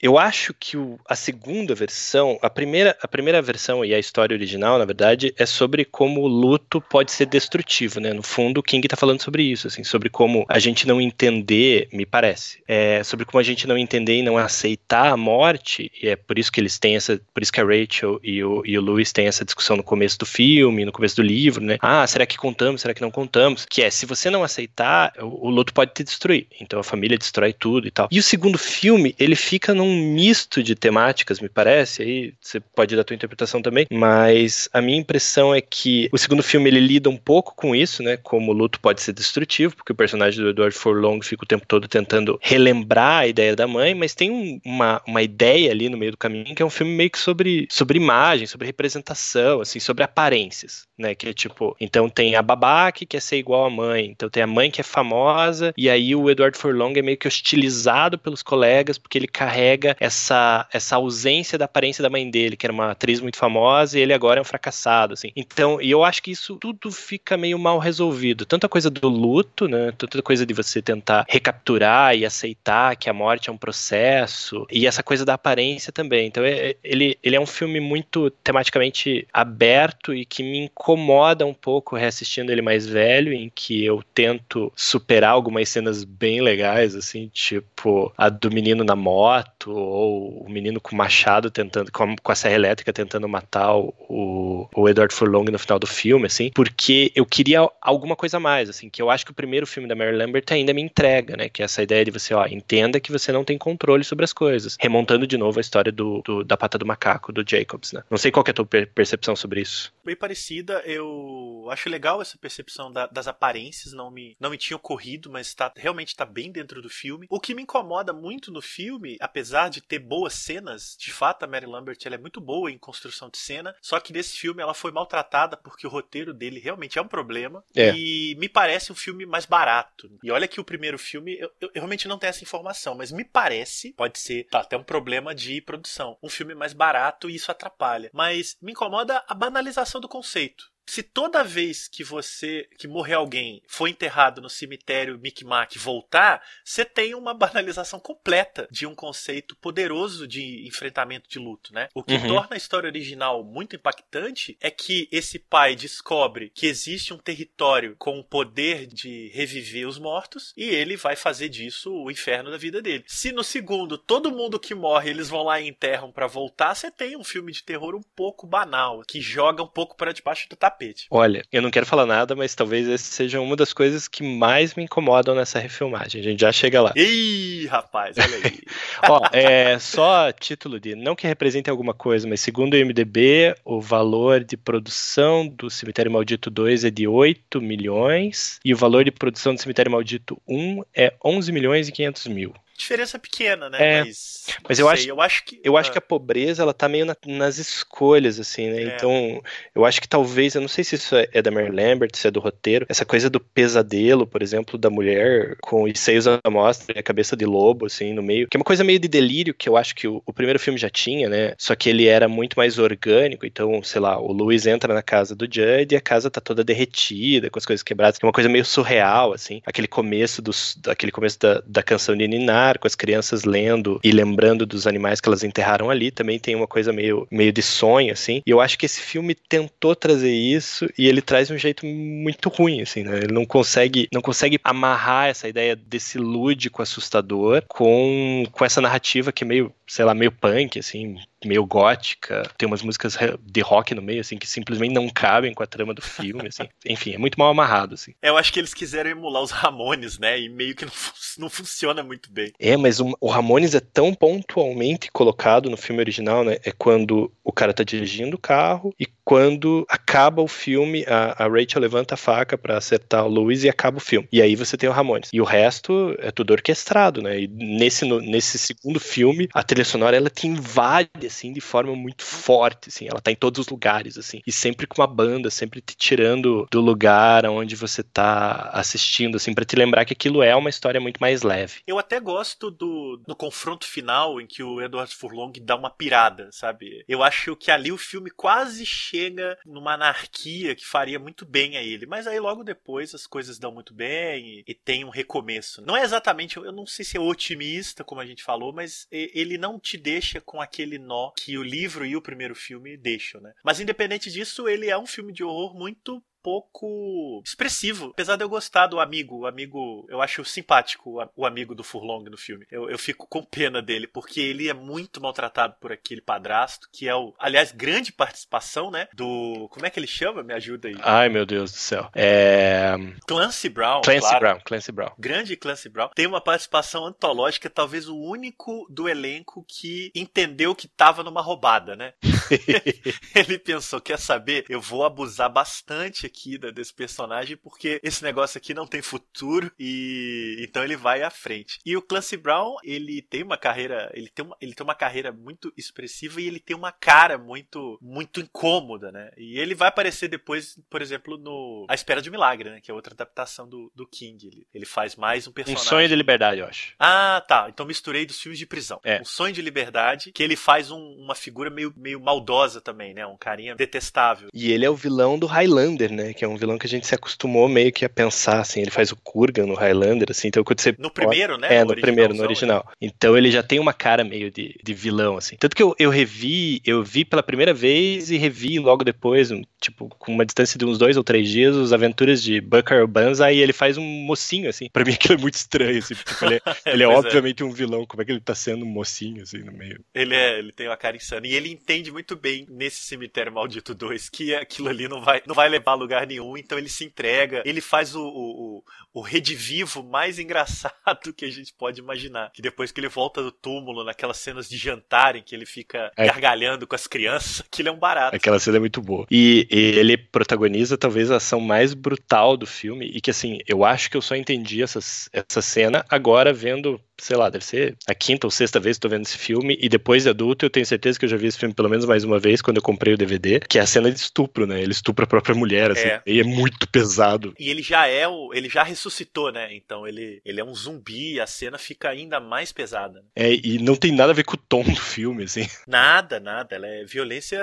eu acho que o- a segunda versão, a primeira, a primeira versão e a história original, na verdade, é sobre como o luto pode ser destrutivo, né? No fundo, o King tá falando sobre isso, assim, sobre como a gente não entender, me parece, é sobre como a gente não entender e não aceitar a morte, e é por isso que eles têm essa, por isso que a Rachel e o, e o Louis têm essa discussão no começo do filme, no começo do livro, né? Ah, será que contamos, será que não contamos? Que é, se você não aceitar, o, o luto pode te destruir. Então a família destrói tudo e tal. E o segundo filme, ele fica num misto de temáticas, me parece, aí você pode dar a tua interpretação também, mas a minha impressão é que o segundo filme ele lida um pouco com isso, né? Como o luto pode ser destrutivo, porque o personagem do Edward Furlong fica o tempo todo tentando relembrar a ideia da mãe, mas tem um- uma, uma ideia ali no meio do caminho que é um filme meio que sobre, sobre imagem, sobre representação, assim, sobre aparências, né? Que é tipo, então tem a babá que quer ser igual à mãe, então tem a mãe que é famosa, e aí o Edward Furlong é meio que hostilizado pelos colegas porque ele carrega essa, essa ausência da aparência da mãe dele, que era uma atriz muito famosa, e ele agora é um fracassado, assim. Então, e eu acho que isso tudo fica meio mal resolvido. Tanto a coisa do luto, né? Tanto a coisa de você tentar recapturar e aceitar que a morte é um processo, e essa coisa da aparência também. Então, é- é- ele, ele é um filme muito tematicamente aberto e que me incomoda um pouco reassistindo ele mais velho, em que eu tento superar algumas cenas bem legais, assim, tipo a do menino na moto, ou o menino com machado tentando, com a, com a serra elétrica tentando matar o, o Edward Furlong no final do filme, assim, porque eu queria alguma coisa a mais, assim, que eu acho que o primeiro filme da Mary Lambert ainda me entrega, né, que é essa ideia de você, ó, entenda que você não tem controle sobre as coisas, remontando de novo a história do, do da pata do macaco, do Jacobs, né. Não sei qual é a tua per- percepção sobre isso. bem parecida. Eu acho legal essa percepção da- das aparências, não me, não me tinha ocorrido, mas tá, realmente tá bem dentro do filme. O que me incomoda muito no filme, apesar de ter boas cenas, de fato a Mary Lambert ela é muito boa em construção de cena, só que nesse filme ela foi maltratada porque o roteiro dele realmente é um problema É. e me parece um filme mais barato. E olha que o primeiro filme, eu, eu- eu realmente não tenho essa informação, mas me parece, pode ser tá, até um problema de produção, um filme mais barato e isso atrapalha. Mas me incomoda a banalização do conceito. Se toda vez que você, que morrer alguém, for enterrado no cemitério Micmac voltar, você tem uma banalização completa de um conceito poderoso de enfrentamento de luto, né? O que Uhum. torna a história original muito impactante é que esse pai descobre que existe um território com o poder de reviver os mortos e ele vai fazer disso o inferno da vida dele. Se no segundo todo mundo que morre eles vão lá e enterram pra voltar, você tem um filme de terror um pouco banal, que joga um pouco para debaixo do tapete. Olha, eu não quero falar nada, mas talvez essa seja uma das coisas que mais me incomodam nessa refilmagem. A gente já chega lá. Ih, rapaz, olha aí. Ó, é só título de não que represente alguma coisa, mas segundo o IMDB, o valor de produção do Cemitério Maldito 2 é de 8 milhões e o valor de produção do Cemitério Maldito 1 é 11 milhões e 500 mil. Diferença pequena, né? É, mas mas eu sei, acho- eu acho que Eu acho ah, que a pobreza, ela tá meio na- nas escolhas, assim, né? É. Então, eu acho que talvez, eu não sei se isso é, é da Mary Lambert, se é do roteiro, essa coisa do pesadelo, por exemplo, da mulher com os seios à mostra e a cabeça de lobo, assim, no meio, que é uma coisa meio de delírio, que eu acho que o, o primeiro filme já tinha, né? Só que ele era muito mais orgânico, então, sei lá, o Louis entra na casa do Judd e a casa tá toda derretida, com as coisas quebradas, que é uma coisa meio surreal, assim. Aquele começo dos, aquele começo da, da canção de Ninar, com as crianças lendo e lembrando dos animais que elas enterraram ali, também tem uma coisa meio, meio de sonho, assim. E eu acho que esse filme tentou trazer isso e ele traz de um jeito muito ruim, assim, né? Ele não consegue, não consegue amarrar essa ideia desse lúdico assustador com, com essa narrativa que é meio, sei lá, meio punk, assim, meio gótica. Tem umas músicas de rock no meio, assim, que simplesmente não cabem com a trama do filme, assim. Enfim, é muito mal amarrado, assim. eu acho que eles quiseram emular os Ramones, né? E meio que não, não funciona muito bem. É, mas o, o Ramones é tão pontualmente colocado no filme original, né? É quando o cara tá dirigindo o carro e quando acaba o filme, a, a Rachel levanta a faca pra acertar o Louis e acaba o filme. E aí você tem o Ramones. E o resto é tudo orquestrado, né? E nesse, nesse segundo filme, a trilha sonora ela te invade, assim, de forma muito forte, assim. Ela tá em todos os lugares, assim. E sempre com uma banda, sempre te tirando do lugar onde você tá assistindo, assim, pra te lembrar que aquilo é uma história muito mais leve. Eu até gosto do, do confronto final em que o Edward Furlong dá uma pirada, sabe? Eu acho que ali o filme quase chega numa anarquia que faria muito bem a ele. Mas aí logo depois as coisas dão muito bem e, e tem um recomeço. Não é exatamente, eu não sei se é otimista, como a gente falou, mas ele não te deixa com aquele nó que o livro e o primeiro filme deixam, né? Mas independente disso, ele é um filme de horror muito pouco expressivo. Apesar de eu gostar do amigo, o amigo, eu acho simpático o amigo do Furlong no filme. Eu, eu fico com pena dele, porque ele é muito maltratado por aquele padrasto, que é o, aliás, grande participação, né? Do. Como é que ele chama? Me ajuda aí. Ai, meu Deus do céu. É. Clancy Brown. Clancy claro. Brown, Clancy Brown. Grande Clancy Brown. Tem uma participação antológica, talvez o único do elenco que entendeu que tava numa roubada, né? ele pensou, quer saber? Eu vou abusar bastante aqui da- desse personagem porque esse negócio aqui não tem futuro e então ele vai à frente. E o Clancy Brown, ele tem uma carreira, ele tem uma, ele tem uma carreira muito expressiva e ele tem uma cara muito muito incômoda, né? E ele vai aparecer depois, por exemplo, no A Espera de um Milagre, né? Que é outra adaptação do, do King. Ele, ele faz mais um Um personagem. sonho de liberdade, eu acho. Ah, tá. Então misturei dos filmes de prisão. É. Um sonho de liberdade, que ele faz um- uma figura meio, meio maldosa também, né? Um carinha detestável. E ele é o vilão do Highlander, né? Que é um vilão que a gente se acostumou meio que a pensar, assim. Ele faz o Kurgan no Highlander, assim. Então quando você. No primeiro, né? É, No no primeiro, no original. Então ele já tem uma cara meio de, de vilão, assim. Tanto que eu, eu revi, eu vi pela primeira vez e revi logo depois, um, tipo, com uma distância de uns dois ou três dias, as aventuras de Bucker Banza e ele faz um mocinho, assim. Pra mim aquilo é muito estranho, assim. Tipo, ele, é- ele é Pois é. obviamente um vilão. Como é que ele tá sendo um mocinho, assim, no meio? Ele, é, ele tem uma cara insana. E ele entende muito bem nesse Cemitério Maldito 2 que aquilo ali não vai, não vai levar a lugar nenhum, então ele se entrega. Ele faz o, o, o, redivivo mais engraçado que a gente pode imaginar. Que depois que ele volta do túmulo, naquelas cenas de jantar em que ele fica É. gargalhando com as crianças, aquilo é um barato. Aquela cena é muito boa. E, e ele protagoniza talvez a ação mais brutal do filme. E que assim, eu acho que eu só entendi essa, essa cena agora vendo, sei lá, deve ser a quinta ou sexta vez que tô vendo esse filme. E depois de adulto, eu tenho certeza que eu já vi esse filme pelo menos mais uma vez quando eu comprei o DVD. Que é a cena de estupro, né? Ele estupra a própria mulher, assim. É. E é muito pesado. E ele já é o. Ele já ressuscitou, né? Então ele, ele é um zumbi, a cena fica ainda mais pesada. É, e não tem nada a ver com o tom do filme, assim. Nada, nada. Ela é violência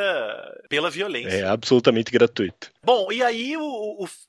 pela violência. É absolutamente gratuito. Bom, e aí o,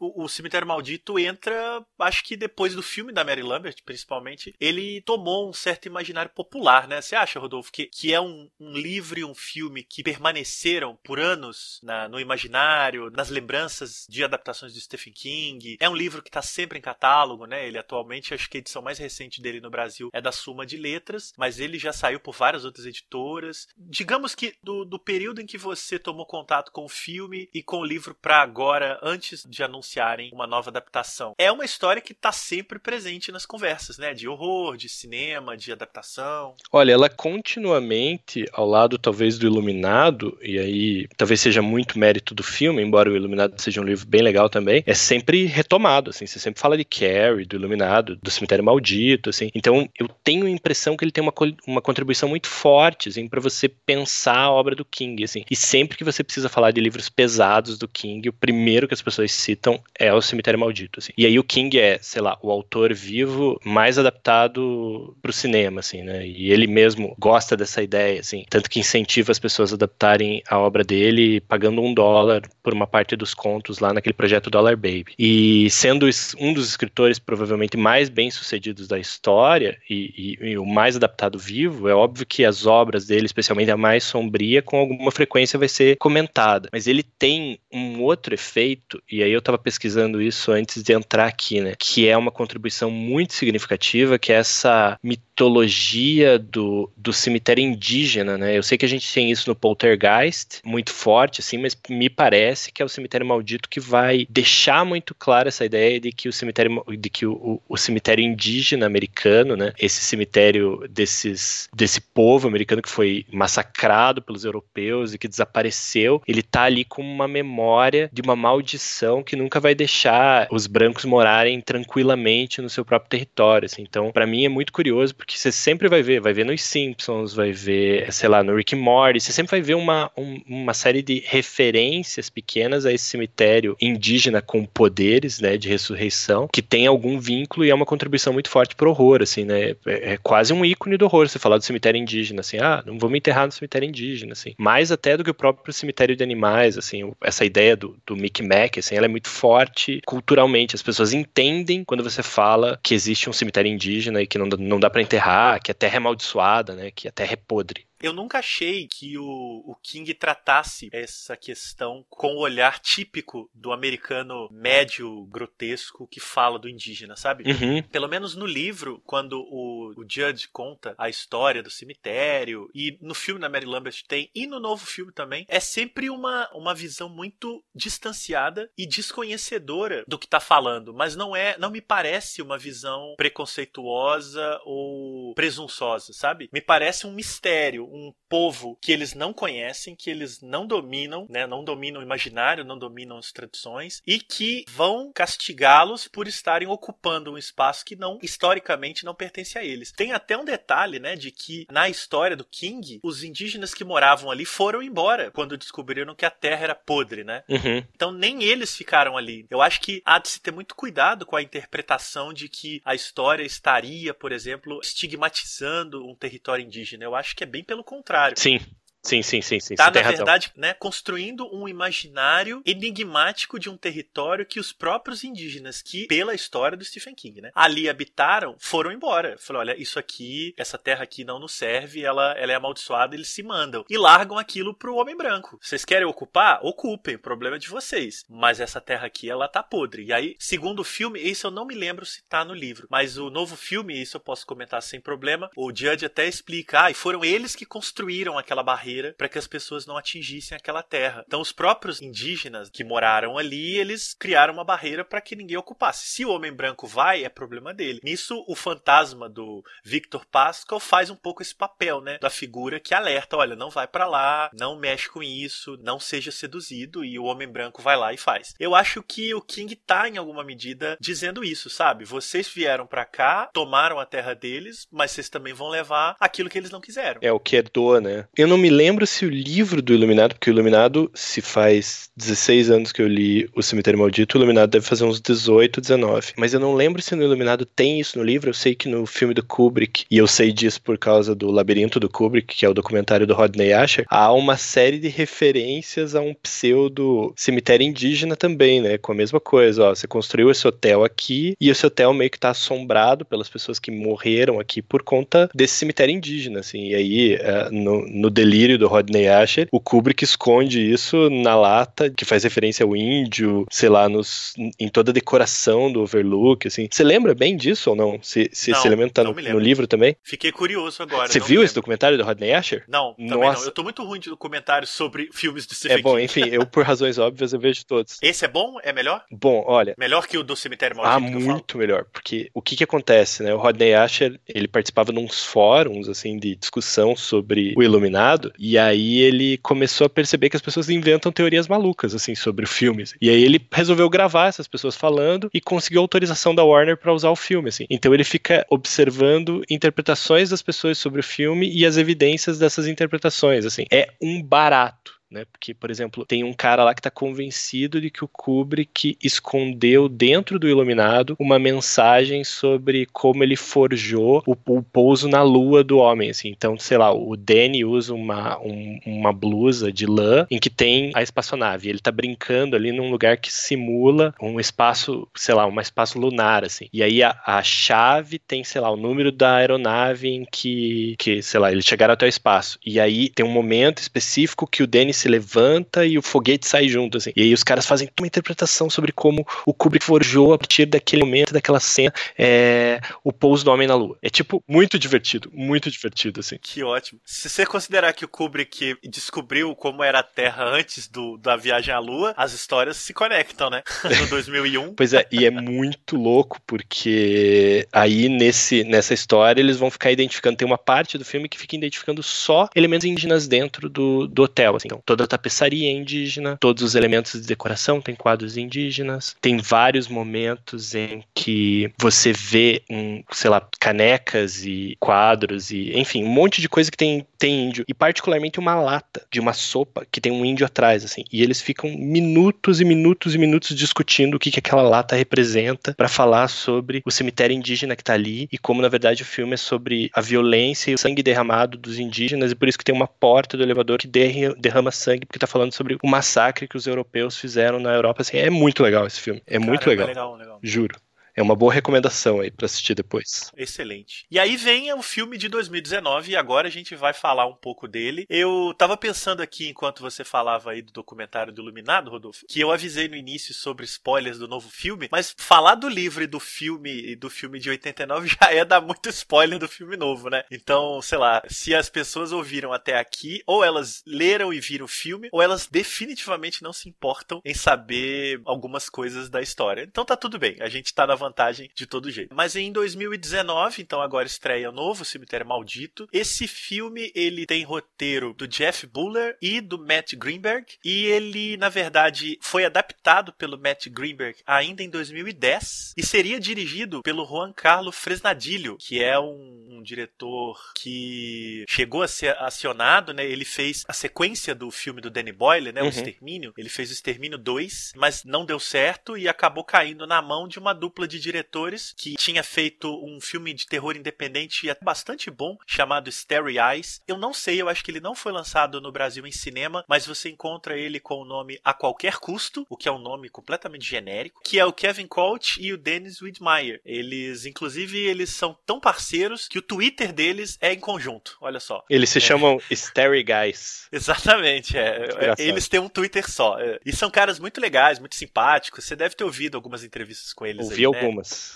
o, o- Cemitério Maldito entra, acho que depois do filme da Mary Lambert, principalmente, ele tomou um certo imaginário popular, né? Você acha, Rodolfo, que, que é um, um livro e um filme que permaneceram por anos na- no imaginário, nas lembranças de adaptações do Stephen King? É um livro que está sempre em catálogo, né? Ele atualmente, acho que a edição mais recente dele no Brasil é da Suma de Letras, mas ele já saiu por várias outras editoras. Digamos que do, do período em que você tomou contato com o filme e com o livro para agora, antes de anunciarem uma nova adaptação, é uma história que está sempre presente nas conversas, né? De horror, de cinema, de adaptação. Olha, ela continuamente, ao lado talvez do Iluminado, e aí talvez seja muito mérito do filme, embora o Iluminado seja um livro bem legal também, é sempre retomado, assim, você sempre fala de Carrie, do Iluminado, do Cemitério Maldito, assim. Então, eu tenho a impressão que ele tem uma, uma contribuição muito forte, assim, para você pensar a obra do King, assim. E sempre que você precisa falar de livros pesados do King, o primeiro que as pessoas citam é o Cemitério Maldito, assim. E aí o King é, sei lá, o autor vivo mais adaptado pro cinema, assim, né? E ele mesmo gosta dessa ideia, assim, tanto que incentiva as pessoas a adaptarem a obra dele pagando um dólar por uma parte dos contos lá naquele projeto Dollar Baby. E sendo um dos escritores provavelmente mais bem sucedidos da história e, e- e o mais adaptado vivo, é óbvio que as obras dele, especialmente a mais sombria, com alguma frequência vai ser comentada. Mas ele tem um outro efeito, e aí eu estava pesquisando isso antes de entrar aqui, né? Que é uma contribuição muito significativa, que é essa mitologia do, do cemitério indígena, né? Eu sei que a gente tem isso no Poltergeist, muito forte, assim, mas me parece que é o cemitério maldito que vai deixar muito clara essa ideia de que o cemitério, de que o, o, o cemitério indígena americano, né? Esse cemitério desses, desse povo americano que foi massacrado pelos europeus e que desapareceu, ele tá ali com uma memória de uma maldição que nunca vai deixar os brancos morarem tranquilamente no seu próprio território. assim. Então, pra mim é muito curioso porque você sempre vai ver, vai ver nos Simpsons, vai ver, sei lá, no Rick and Morty, você sempre vai ver uma, um- uma série de referências pequenas a esse cemitério indígena com poderes, né, de ressurreição, que tem algum vínculo e é uma contribuição muito forte pro horror, assim, né? É, é quase um ícone do horror você falar do cemitério indígena, assim, ah, não vou me enterrar no cemitério indígena, assim. Mais até do que o próprio cemitério de animais, assim, essa ideia do, do Mick Mac, assim, ela é muito forte culturalmente. As pessoas entendem quando você fala que existe um cemitério indígena e que não, não dá para enterrar, que a terra é amaldiçoada, né? Que a terra é podre. Eu nunca achei que o, o King tratasse essa questão com o olhar típico do americano médio, grotesco, que fala do indígena, sabe? Uhum. Pelo menos no livro, quando o, o Judge conta a história do cemitério, e no filme da Mary Lambert tem, e no novo filme também, é sempre uma, uma visão muito distanciada e desconhecedora do que tá falando, mas não é, não me parece uma visão preconceituosa ou presunçosa, sabe? Me parece um mistério, um povo que eles não conhecem, que eles não dominam, né? Não dominam o imaginário, não dominam as tradições e que vão castigá-los por estarem ocupando um espaço que não historicamente não pertence a eles. Tem até um detalhe, né, de que na história do King, os indígenas que moravam ali foram embora quando descobriram que a terra era podre, né? Uhum. Então nem eles ficaram ali. Eu acho que há de se ter muito cuidado com a interpretação de que a história estaria, por exemplo, estigmatizando um território indígena. Eu acho que é bem pelo contrário. Sim. Sim, sim, sim, sim. Tá, na razão. verdade, né, construindo um imaginário enigmático de um território que os próprios indígenas, que, pela história do Stephen King, né, ali habitaram, foram embora. Falou, olha, isso aqui, essa terra aqui não nos serve, ela, ela é amaldiçoada, eles se mandam. E largam aquilo pro homem branco. Vocês querem ocupar? Ocupem, o problema é de vocês. Mas essa terra aqui, ela tá podre. E aí, segundo o filme, isso eu não me lembro se tá no livro, mas o novo filme, isso eu posso comentar sem problema, o Judge até explica, ah, e foram eles que construíram aquela barreira para que as pessoas não atingissem aquela terra. Então, os próprios indígenas que moraram ali, eles criaram uma barreira para que ninguém ocupasse. Se o homem branco vai, é problema dele. Nisso, o fantasma do Victor Pascal faz um pouco esse papel, né, da figura que alerta, olha, não vai para lá, não mexe com isso, não seja seduzido e o homem branco vai lá e faz. Eu acho que o King tá em alguma medida dizendo isso, sabe? Vocês vieram para cá, tomaram a terra deles, mas vocês também vão levar aquilo que eles não quiseram. É o que herdou, né? Eu não me lembro se o livro do Iluminado, porque o Iluminado, se faz 16 anos que eu li O Cemitério Maldito, o Iluminado deve fazer uns 18, 19. Mas eu não lembro se no Iluminado tem isso no livro. Eu sei que no filme do Kubrick, e eu sei disso por causa do Labirinto do Kubrick, que é o documentário do Rodney Asher, há uma série de referências a um pseudo cemitério indígena também, né? Com a mesma coisa, ó. Você construiu esse hotel aqui e esse hotel meio que tá assombrado pelas pessoas que morreram aqui por conta desse cemitério indígena, assim. E aí, é, no, no delírio do Rodney Asher, o Kubrick esconde isso na lata, que faz referência ao índio, sei lá, nos, em toda a decoração do Overlook, assim. Você lembra bem disso ou não? Se, se Não, esse elemento tá no, no livro também? Fiquei curioso agora. Você viu esse documentário do Rodney Asher? Não, também Nossa. não. Eu tô muito ruim de documentários sobre filmes do Stephen É bom, enfim, eu por razões óbvias eu vejo todos. Esse é bom? É melhor? Bom, olha, Melhor que o do Cemitério Ah, Maldito falo? muito melhor, porque o que que acontece, né? O Rodney Asher, ele participava de uns fóruns, assim, de discussão sobre o Iluminado, e aí ele começou a perceber que as pessoas inventam teorias malucas, assim, sobre o filme. assim. E aí ele resolveu gravar essas pessoas falando e conseguiu autorização da Warner para usar o filme, assim. Então ele fica observando interpretações das pessoas sobre o filme e as evidências dessas interpretações, assim. É um barato. Né? Porque, por exemplo, tem um cara lá que está convencido de que o Kubrick escondeu dentro do Iluminado uma mensagem sobre como ele forjou o, o pouso na lua do homem. Assim. Então, sei lá, o Danny usa uma, um- uma blusa de lã em que tem a espaçonave. Ele tá brincando ali num lugar que simula um espaço, sei lá, um espaço lunar, assim. E aí a, a chave tem, sei lá, o número da aeronave em que, que, sei lá, eles chegaram até o espaço. E aí tem um momento específico que o Danny se levanta e o foguete sai junto, assim. E aí os caras fazem uma interpretação sobre como o Kubrick forjou a partir daquele momento, daquela cena, é, o pouso do homem na lua. É, tipo, muito divertido, muito divertido, assim. Que ótimo. Se você considerar que o Kubrick descobriu como era a Terra antes do, da viagem à Lua, as histórias se conectam, né? No 2001. Pois é, e é muito louco porque aí nesse, nessa história eles vão ficar identificando, tem uma parte do filme que fica identificando só elementos indígenas dentro do, do hotel, assim. Então, toda a tapeçaria é indígena, todos os elementos de decoração tem quadros indígenas, tem vários momentos em que você vê, um, sei lá, canecas e quadros e, enfim, um monte de coisa que tem, tem índio. E particularmente uma lata de uma sopa que tem um índio atrás, assim. E eles ficam minutos e minutos e minutos discutindo o que, que aquela lata representa para falar sobre o cemitério indígena que tá ali e como, na verdade, o filme é sobre a violência e o sangue derramado dos indígenas e por isso que tem uma porta do elevador que derrama sangue porque tá falando sobre o massacre que os europeus fizeram na Europa. Assim, é muito legal esse filme. É muito legal. legal, legal. Juro. É uma boa recomendação aí pra assistir depois. Excelente. E aí vem o filme de 2019 e agora a gente vai falar um pouco dele. Eu tava pensando aqui enquanto você falava aí do documentário do Iluminado, Rodolfo, que eu avisei no início sobre spoilers do novo filme, mas falar do livro e do filme e do filme de 89 já é dar muito spoiler do filme novo, né? Então, sei lá, se as pessoas ouviram até aqui, ou elas leram e viram o filme, ou elas definitivamente não se importam em saber algumas coisas da história. Então tá tudo bem, a gente tá na vantagem de todo jeito. Mas em 2019, então agora estreia novo Cemitério Maldito. Esse filme ele tem roteiro do Jeff Buller e do Matt Greenberg e ele na verdade foi adaptado pelo Matt Greenberg ainda em 2010 e seria dirigido pelo Juan Carlo Fresnadillo, que é um, um diretor que chegou a ser acionado, né? Ele fez a sequência do filme do Danny Boyle, né? O Uhum. Extermínio. Ele fez o Extermínio 2, mas não deu certo e acabou caindo na mão de uma dupla de de diretores que tinha feito um filme de terror independente até bastante bom, chamado Starry Eyes. Eu não sei, eu acho que ele não foi lançado no Brasil em cinema, mas você encontra ele com o nome A Qualquer Custo, o que é um nome completamente genérico, que é o Kevin Colt e o Dennis Widmeyer. Eles, inclusive, eles são tão parceiros que o Twitter deles é em conjunto. Olha só. Eles se chamam Starry Guys. Exatamente, é. Engraçado. Eles têm um Twitter só. é. E são caras muito legais, muito simpáticos. Você deve ter ouvido algumas entrevistas com eles. Ouvi aí, né?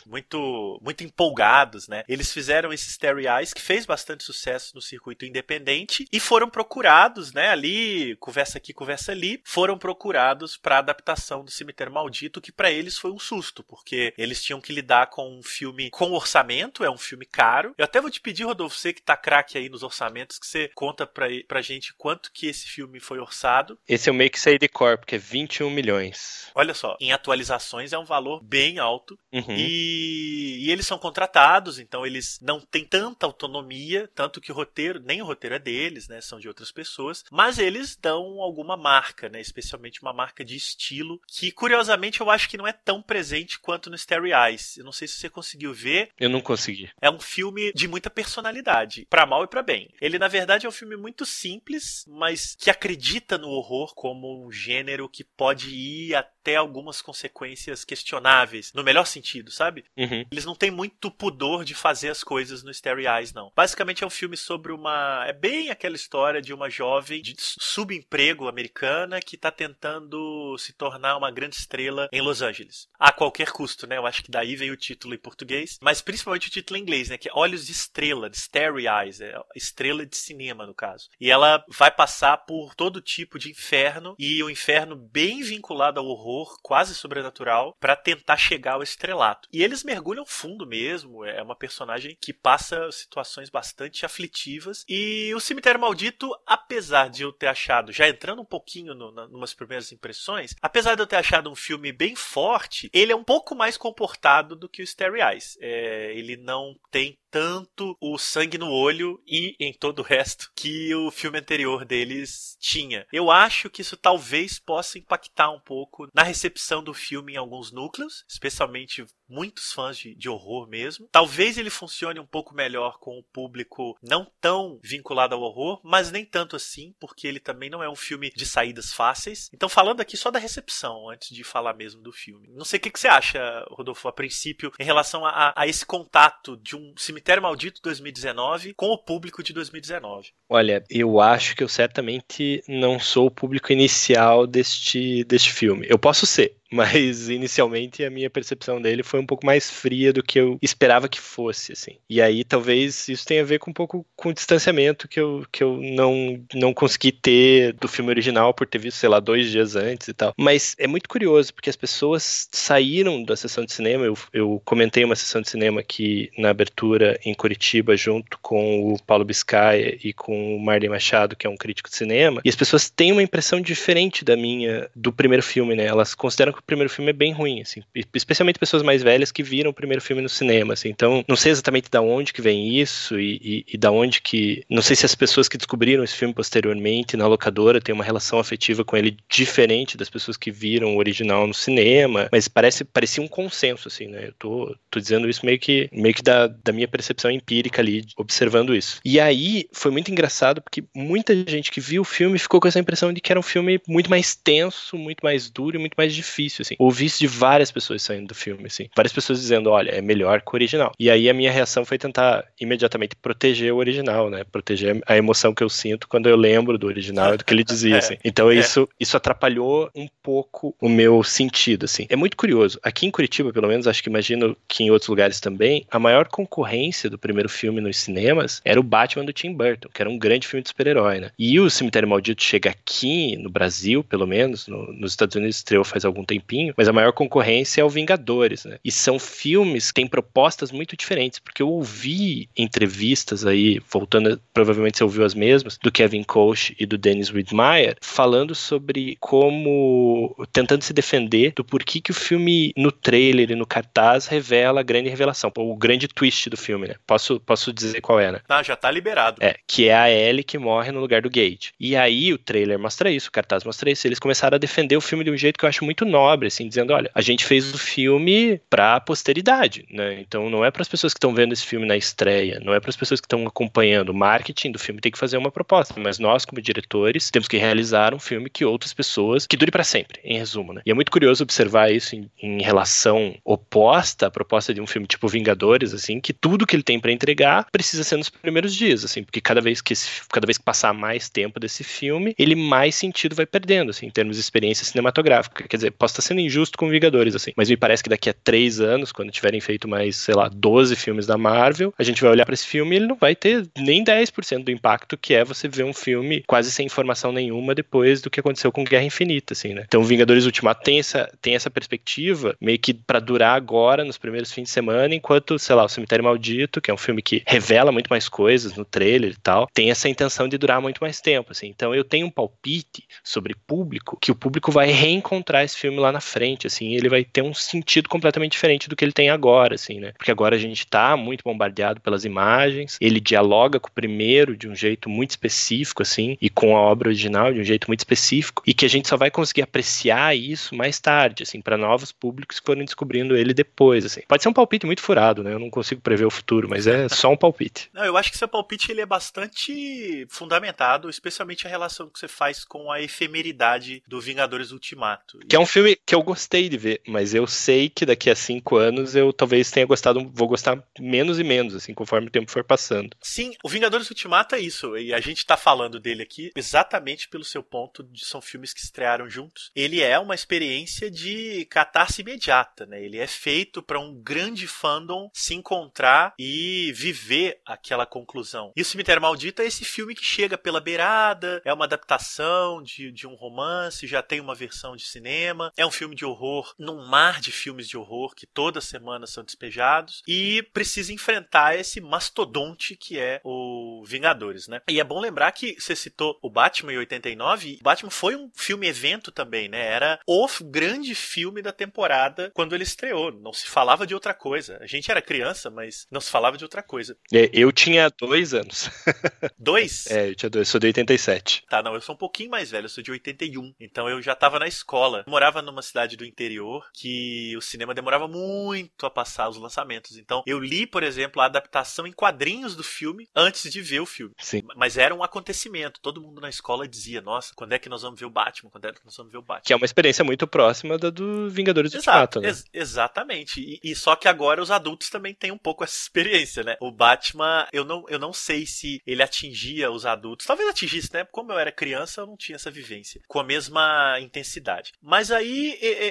Muito muito empolgados, né? Eles fizeram esse Starry Eyes que fez bastante sucesso no circuito independente e foram procurados, né, ali, conversa aqui, conversa ali, foram procurados para adaptação do Cemitério Maldito, que para eles foi um susto, porque eles tinham que lidar com um filme com orçamento, é um filme caro. Eu até vou te pedir, Rodolfo, você que tá craque aí nos orçamentos, que você conta pra, pra gente quanto que esse filme foi orçado. Esse eu meio que saí de cor, porque é 21 milhões. Olha só, em atualizações é um valor bem alto. Uhum. E, e eles são contratados, então eles não têm tanta autonomia, tanto que o roteiro, nem o roteiro é deles, né? São de outras pessoas, mas eles dão alguma marca, né? Especialmente uma marca de estilo, que curiosamente eu acho que não é tão presente quanto no Starry Eyes. Eu não sei se você conseguiu ver, Eu não consegui. é um filme de muita personalidade, pra mal e pra bem. Ele na verdade é um filme muito simples, mas que acredita no horror como um gênero que pode ir até algumas consequências questionáveis, no melhor sentido, sabe? Uhum. Eles não têm muito pudor de fazer as coisas no Starry Eyes, não. Basicamente é um filme sobre uma. É bem aquela história de uma jovem de subemprego americana que tá tentando se tornar uma grande estrela em Los Angeles. A qualquer custo, né? Eu acho que daí veio o título em português, mas principalmente o título em inglês, né? Que é Olhos de Estrela, de Starry Eyes, é estrela de cinema, no caso. E ela vai passar por todo tipo de inferno, e o inferno bem vinculado ao horror, quase sobrenatural, pra tentar chegar ao estrelato. E eles mergulham fundo mesmo, é uma personagem que passa situações bastante aflitivas. E o Cemitério Maldito, apesar de eu ter achado, já entrando um pouquinho no, na, numas primeiras impressões, apesar de eu ter achado um filme bem forte, ele é um pouco mais comportado do que o Starry Eyes. É, ele não tem tanto o sangue no olho e em todo o resto que o filme anterior deles tinha. Eu acho que isso talvez possa impactar um pouco na recepção do filme em alguns núcleos, especialmente muitos fãs de, de horror mesmo. Talvez ele funcione um pouco melhor com o público não tão vinculado ao horror, mas nem tanto assim, porque ele também não é um filme de saídas fáceis. Então, falando aqui só da recepção, antes de falar mesmo do filme. Não sei o que, que você acha, Rodolfo, a princípio, em relação a, a- esse contato de um Cemitério Maldito 2019 com o público de 2019. Olha, eu acho que eu certamente não sou o público inicial deste, deste filme. Eu posso ser, mas inicialmente a minha percepção dele foi um pouco mais fria do que eu esperava que fosse, assim. E aí talvez isso tenha a ver com um pouco com o distanciamento que eu, que eu não, não consegui ter do filme original por ter visto, sei lá, dois dias antes e tal. Mas é muito curioso, porque as pessoas saíram da sessão de cinema, eu, eu comentei uma sessão de cinema aqui na abertura em Curitiba, junto com o Paulo Biscaia e com o Marley Machado, que é um crítico de cinema, e as pessoas têm uma impressão diferente da minha do primeiro filme, né? Elas consideram que o primeiro filme é bem ruim, assim, especialmente pessoas mais velhas que viram o primeiro filme no cinema, assim. Então, não sei exatamente da onde que vem isso e, e, e da onde que, não sei se as pessoas que descobriram esse filme posteriormente na locadora têm uma relação afetiva com ele diferente das pessoas que viram o original no cinema, mas parece parecia um consenso, assim, né? Eu tô, tô dizendo isso meio que meio que da, da minha percepção empírica ali, observando isso. E aí foi muito engraçado porque muita gente que viu o filme ficou com essa impressão de que era um filme muito mais tenso, muito mais duro e muito mais difícil, assim. Ouvi isso de várias pessoas saindo do filme, assim. Várias pessoas dizendo, olha, é melhor que o original. E aí a minha reação foi tentar imediatamente proteger o original, né? Proteger a emoção que eu sinto quando eu lembro do original e do que ele dizia, É, assim. Então é. isso, isso atrapalhou um pouco o meu sentido, assim. É muito curioso. Aqui em Curitiba, pelo menos, acho que imagino que em outros lugares também, a maior concorrência do primeiro filme nos cinemas era o Batman do Tim Burton, que era um grande filme de super-herói, né? E o Cemitério Maldito chega aqui, no Brasil, pelo menos, no- nos Estados Unidos estreou faz algum tempinho, mas a maior concorrência é o Vingadores, né? E são filmes que têm propostas muito diferentes, porque eu ouvi entrevistas aí, voltando, provavelmente você ouviu as mesmas, do Kevin Coach e do Dennis Widmeyer, falando sobre como, tentando se defender do porquê que o filme, no trailer e no cartaz, revela a grande revelação, o grande twist do filme, né? Posso, posso dizer qual é, né? Ah, já tá liberado. É, que é a Ellie que morre no lugar do Gage. E aí o trailer mostra isso, o cartaz mostra isso. Eles começaram a defender o filme de um jeito que eu acho muito nobre obra, assim, dizendo, olha, a gente fez o filme pra posteridade, né? Então não é para as pessoas que estão vendo esse filme na estreia, não é para as pessoas que estão acompanhando. O marketing do filme tem que fazer uma proposta, mas nós, como diretores, temos que realizar um filme que outras pessoas, que dure para sempre, em resumo, né? E é muito curioso observar isso em, em relação oposta à proposta de um filme tipo Vingadores, assim, que tudo que ele tem para entregar precisa ser nos primeiros dias, assim, porque cada vez que esse, cada vez que passar mais tempo desse filme, ele mais sentido vai perdendo, assim, em termos de experiência cinematográfica. Quer dizer, posso estar sendo injusto com Vingadores, assim, mas me parece que daqui a três anos, quando tiverem feito mais, sei lá, 12 filmes da Marvel, a gente vai olhar para esse filme e ele não vai ter nem 10% do impacto que é você ver um filme quase sem informação nenhuma depois do que aconteceu com Guerra Infinita, assim, né? Então, Vingadores Ultimato tem essa, tem essa perspectiva meio que para durar agora, nos primeiros fins de semana, enquanto, sei lá, o Cemitério Maldito, que é um filme que revela muito mais coisas no trailer e tal, tem essa intenção de durar muito mais tempo, assim. Então, eu tenho um palpite sobre público que o público vai reencontrar esse filme lá na frente, assim, ele vai ter um sentido completamente diferente do que ele tem agora, assim, né? Porque agora a gente tá muito bombardeado pelas imagens, ele dialoga com o primeiro de um jeito muito específico, assim, e com a obra original de um jeito muito específico, e que a gente só vai conseguir apreciar isso mais tarde, assim, para novos públicos que forem descobrindo ele depois, assim. Pode ser um palpite muito furado, né? Eu não consigo prever o futuro, mas é só um palpite. Não, eu acho que seu palpite ele é bastante fundamentado, especialmente a relação que você faz com a efemeridade do Vingadores Ultimato. Que é um filme que eu gostei de ver, mas eu sei que daqui a cinco anos eu talvez tenha gostado, vou gostar menos e menos, assim, conforme o tempo for passando. Sim, o Vingadores Ultimato é isso, e a gente tá falando dele aqui exatamente pelo seu ponto de são filmes que estrearam juntos. Ele é uma experiência de catarse imediata, né? Ele é feito para um grande fandom se encontrar e viver aquela conclusão. E o Cemitério Maldito é esse filme que chega pela beirada, é uma adaptação de, de um romance, já tem uma versão de cinema, é um filme de horror num mar de filmes de horror que toda semana são despejados e precisa enfrentar esse mastodonte que é o Vingadores, né? E é bom lembrar que você citou o Batman em 89, o Batman foi um filme evento também, né? Era o grande filme da temporada quando ele estreou, não se falava de outra coisa. A gente era criança, mas não se falava de outra coisa. É, Eu tinha dois anos. Dois? É, eu tinha dois, sou de 87. Tá, não, eu sou um pouquinho mais velho, eu sou de 81. Então eu já tava na escola. Eu morava numa cidade do interior que o cinema demorava muito a passar os lançamentos. Então eu li, por exemplo, a adaptação em quadrinhos do filme antes de ver o filme. Sim. Mas era um acontecimento. Todo mundo na escola dizia: Nossa, quando é que nós vamos ver o Batman? Quando é que nós vamos ver o Batman? Que é uma experiência muito próxima da do Vingadores Exato, Ultimato, né? ex- exatamente. E, e só que agora os adultos também têm um pouco essa experiência, né? O Batman, eu não, eu não sei se ele atingia os adultos. Talvez atingisse, né? Como eu era criança, eu não tinha essa vivência com a mesma intensidade. Mas aí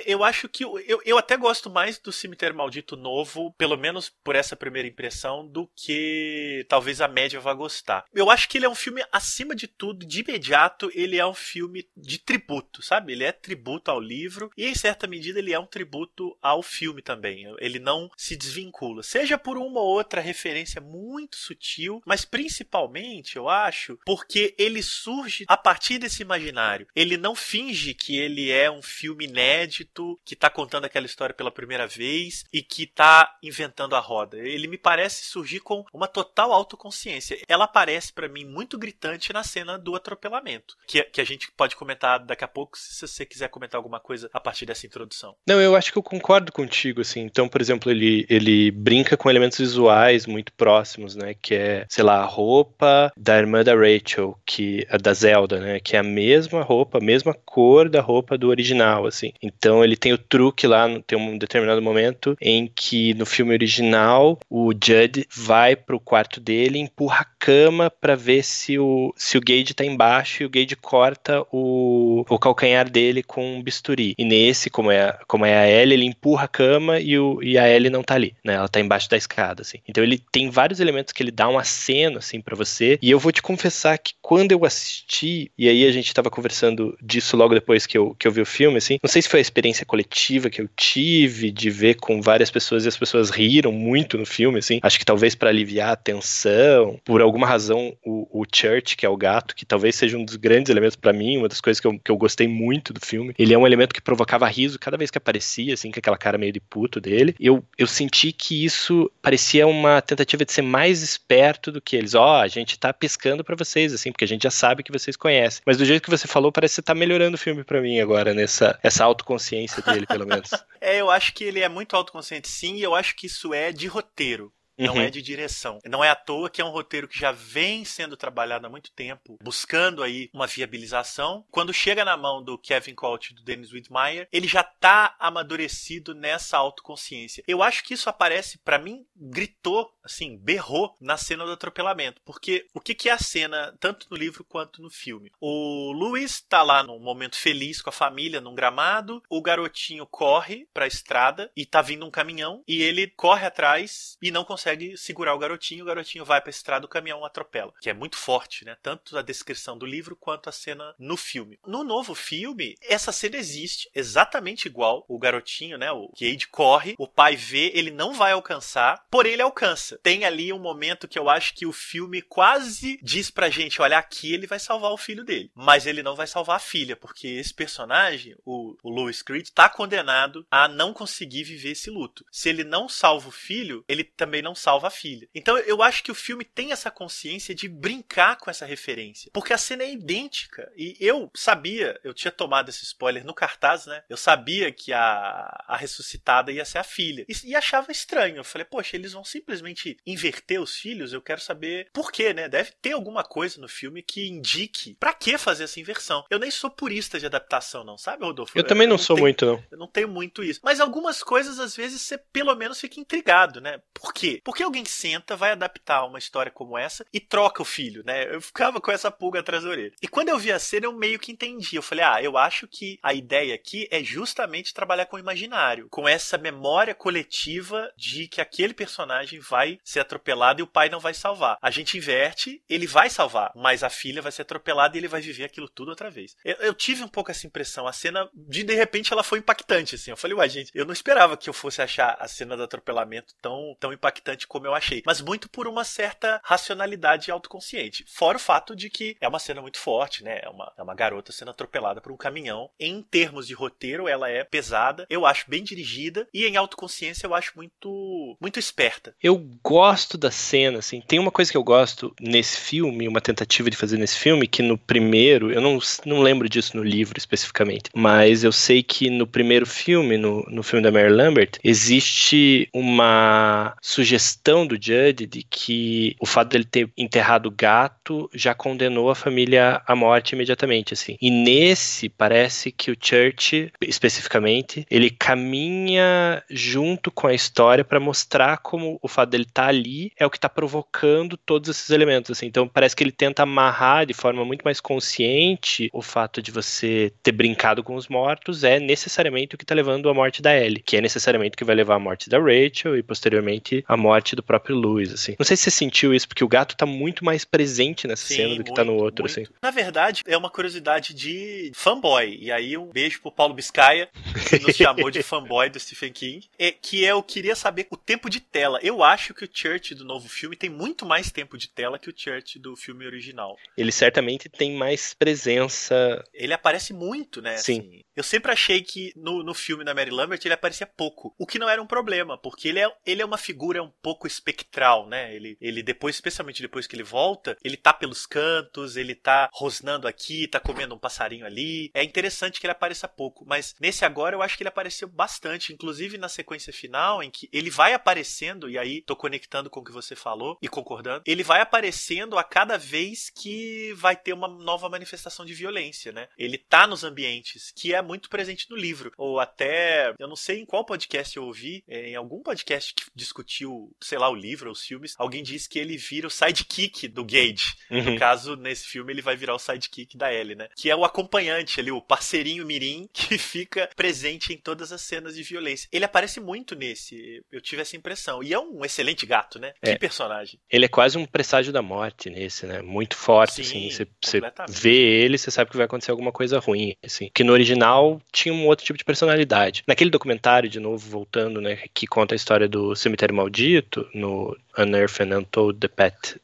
eu acho que eu, eu até gosto mais do Cemitério Maldito novo, pelo menos por essa primeira impressão, do que talvez a média vá gostar. Eu acho que ele é um filme, acima de tudo, de imediato, ele é um filme de tributo, sabe? Ele é tributo ao livro e, em certa medida, ele é um tributo ao filme também. Ele não se desvincula. Seja por uma ou outra referência muito sutil, mas principalmente, eu acho, porque ele surge a partir desse imaginário. Ele não finge que ele é um filme inédito, que tá contando aquela história pela primeira vez e que tá inventando a roda. Ele me parece surgir com uma total autoconsciência. Ela aparece para mim muito gritante na cena do atropelamento, que, que a gente pode comentar daqui a pouco se você quiser comentar alguma coisa a partir dessa introdução. Não, eu acho que eu concordo contigo, assim. Então, por exemplo, ele, ele brinca com elementos visuais muito próximos, né? Que é, sei lá, a roupa da irmã da Rachel, que da Zelda, né? Que é a mesma roupa, a mesma cor da roupa do original, assim. Então, ele tem o truque lá, tem um determinado momento em que no filme original o Judd vai pro quarto dele, empurra a cama pra ver se o se o Gage tá embaixo e o Gage corta o, o calcanhar dele com um bisturi. E nesse, como é, como é a Ellie, ele empurra a cama e, o, e a Ellie não tá ali, né? Ela tá embaixo da escada, assim. Então ele tem vários elementos que ele dá um aceno, assim, pra você. E eu vou te confessar que quando eu assisti, e aí a gente tava conversando disso logo depois que eu, que eu vi o filme, assim, não sei se foi a experiência coletiva que eu tive de ver com várias pessoas e as pessoas riram muito no filme, assim. Acho que talvez pra aliviar a tensão, por alguma razão, o, o Church, que é o gato, que talvez seja um dos grandes elementos pra mim, uma das coisas que eu, que eu gostei muito do filme. Ele é um elemento que provocava riso cada vez que aparecia, assim, com aquela cara meio de puto dele. Eu, eu senti que isso parecia uma tentativa de ser mais esperto do que eles. Ó, a gente tá pescando pra vocês, assim, porque a gente já sabe que vocês conhecem. Mas do jeito que você falou, parece que você tá melhorando o filme pra mim agora, nessa essa autoconsciência dele, pelo menos. É, eu acho que ele é muito autoconsciente sim, e eu acho que isso é de roteiro. Não Uhum. é de direção. Não é à toa que é um roteiro que já vem sendo trabalhado há muito tempo, buscando aí uma viabilização. Quando chega na mão do Kevin Colt e do Dennis Whitmire, ele já tá amadurecido nessa autoconsciência. Eu acho que isso aparece, pra mim, gritou, assim, berrou na cena do atropelamento. Porque o que, que é a cena, tanto no livro quanto no filme? O Louis tá lá num momento feliz com a família, num gramado. O garotinho corre pra estrada e tá vindo um caminhão. E ele corre atrás e não consegue segurar o garotinho. O garotinho vai pra estrada, o caminhão atropela. Que é muito forte, né? Tanto a descrição do livro quanto a cena no filme. No novo filme, essa cena existe exatamente igual. O garotinho, né? O Cade corre, o pai vê, ele não vai alcançar, porém ele alcança. Tem ali um momento que eu acho que o filme quase diz pra gente: olha, aqui ele vai salvar o filho dele. Mas ele não vai salvar a filha, porque esse personagem, o, o Louis Creed, tá condenado a não conseguir viver esse luto. Se ele não salva o filho, ele também não salva a filha. Então eu acho que o filme tem essa consciência de brincar com essa referência. Porque a cena é idêntica. E eu sabia, eu tinha tomado esse spoiler no cartaz, né? Eu sabia que a, a ressuscitada ia ser a filha. E, e achava estranho. Eu falei, poxa, eles vão simplesmente inverter os filhos? Eu quero saber por quê, né? Deve ter alguma coisa no filme que indique pra que fazer essa inversão. Eu nem sou purista de adaptação, não, sabe, Rodolfo? Eu também não sou tenho- muito, não. eu não tenho muito isso. Mas algumas coisas, às vezes, você pelo menos fica intrigado, né? Por quê? Porque alguém senta, vai adaptar uma história como essa e troca o filho, né? Eu ficava com essa pulga atrás da orelha. E quando eu vi a cena, eu meio que entendi. Eu falei, ah, eu acho que a ideia aqui é justamente trabalhar com o imaginário, com essa memória coletiva de que aquele personagem vai ser atropelado e o pai não vai salvar. A gente inverte, ele vai salvar, mas a filha vai ser atropelada e ele vai viver aquilo tudo outra vez. Eu, eu tive um pouco essa impressão. A cena, de, de repente, ela foi impactante, assim. Eu falei, uai, gente, eu não esperava que eu fosse achar a cena do atropelamento tão, tão impactante como eu achei. Mas muito por uma certa racionalidade autoconsciente. Fora o fato de que é uma cena muito forte, né? É uma, é uma garota sendo atropelada por um caminhão. Em termos de roteiro, ela é pesada. Eu acho bem dirigida. E em autoconsciência, eu acho muito, muito esperta. Eu gosto da cena, assim. Tem uma coisa que eu gosto nesse filme, uma tentativa de fazer nesse filme, que no primeiro, eu não, não lembro disso no livro especificamente, mas eu sei que no primeiro filme, no, no filme da Mary Lambert, existe uma sugestão do Judd de que o fato dele ter enterrado o gato já condenou a família à morte imediatamente, assim. E nesse, parece que o Church, especificamente, ele caminha junto com a história para mostrar como o fato dele estar ali é o que está provocando todos esses elementos, assim. Então parece que ele tenta amarrar de forma muito mais consciente o fato de você ter brincado com os mortos é necessariamente o que está levando à morte da Ellie, que é necessariamente o que vai levar à morte da Rachel e posteriormente à morte do próprio Louis, assim. Não sei se você sentiu isso, porque o gato tá muito mais presente nessa cena do que tá no muito, outro, muito. assim. Na verdade, é uma curiosidade de fanboy. E aí, um beijo pro Paulo Biscaia, que nos chamou de fanboy do Stephen King. É, que eu queria saber o tempo de tela. Eu acho que o Church do novo filme tem muito mais tempo de tela que o Church do filme original. Ele certamente tem mais presença. Ele aparece muito, né? Sim. assim. eu sempre achei que no, no filme da Mary Lambert ele aparecia pouco. O que não era um problema, porque ele é, ele é uma figura um pouco espectral, né? Ele, ele depois, especialmente depois que ele volta, ele tá pelos cantos, ele tá rosnando aqui, tá comendo um passarinho ali. É interessante que ele apareça pouco, mas nesse agora eu acho que ele apareceu bastante, inclusive na sequência final, em que ele vai aparecendo, e aí tô conectando com o que você falou e concordando, ele vai aparecendo a cada vez que vai ter uma nova manifestação de violência, né? Ele tá nos ambientes, que é muito presente no livro. Ou até, eu não sei em qual podcast eu ouvi, é, em algum podcast que discutiu, sei lá, o livro os filmes, alguém disse que ele vira o sidekick do Gage. Uhum. No caso, nesse filme, ele vai virar o sidekick da Ellie, né? Que é o acompanhante ali, o parceirinho mirim, que fica presente em todas as cenas de violência. Ele aparece muito nesse, eu tive essa impressão. E é um excelente gato, né? É. Que personagem. Ele é quase um presságio da morte nesse, né? Muito forte, Sim, assim. Você- vê ele, você sabe que vai acontecer alguma coisa ruim, assim. Que no original tinha um outro tipo de personalidade. Naquele documentário, de novo, voltando, né? Que conta a história do cemitério maldito, no Unearthed and Untold The Path,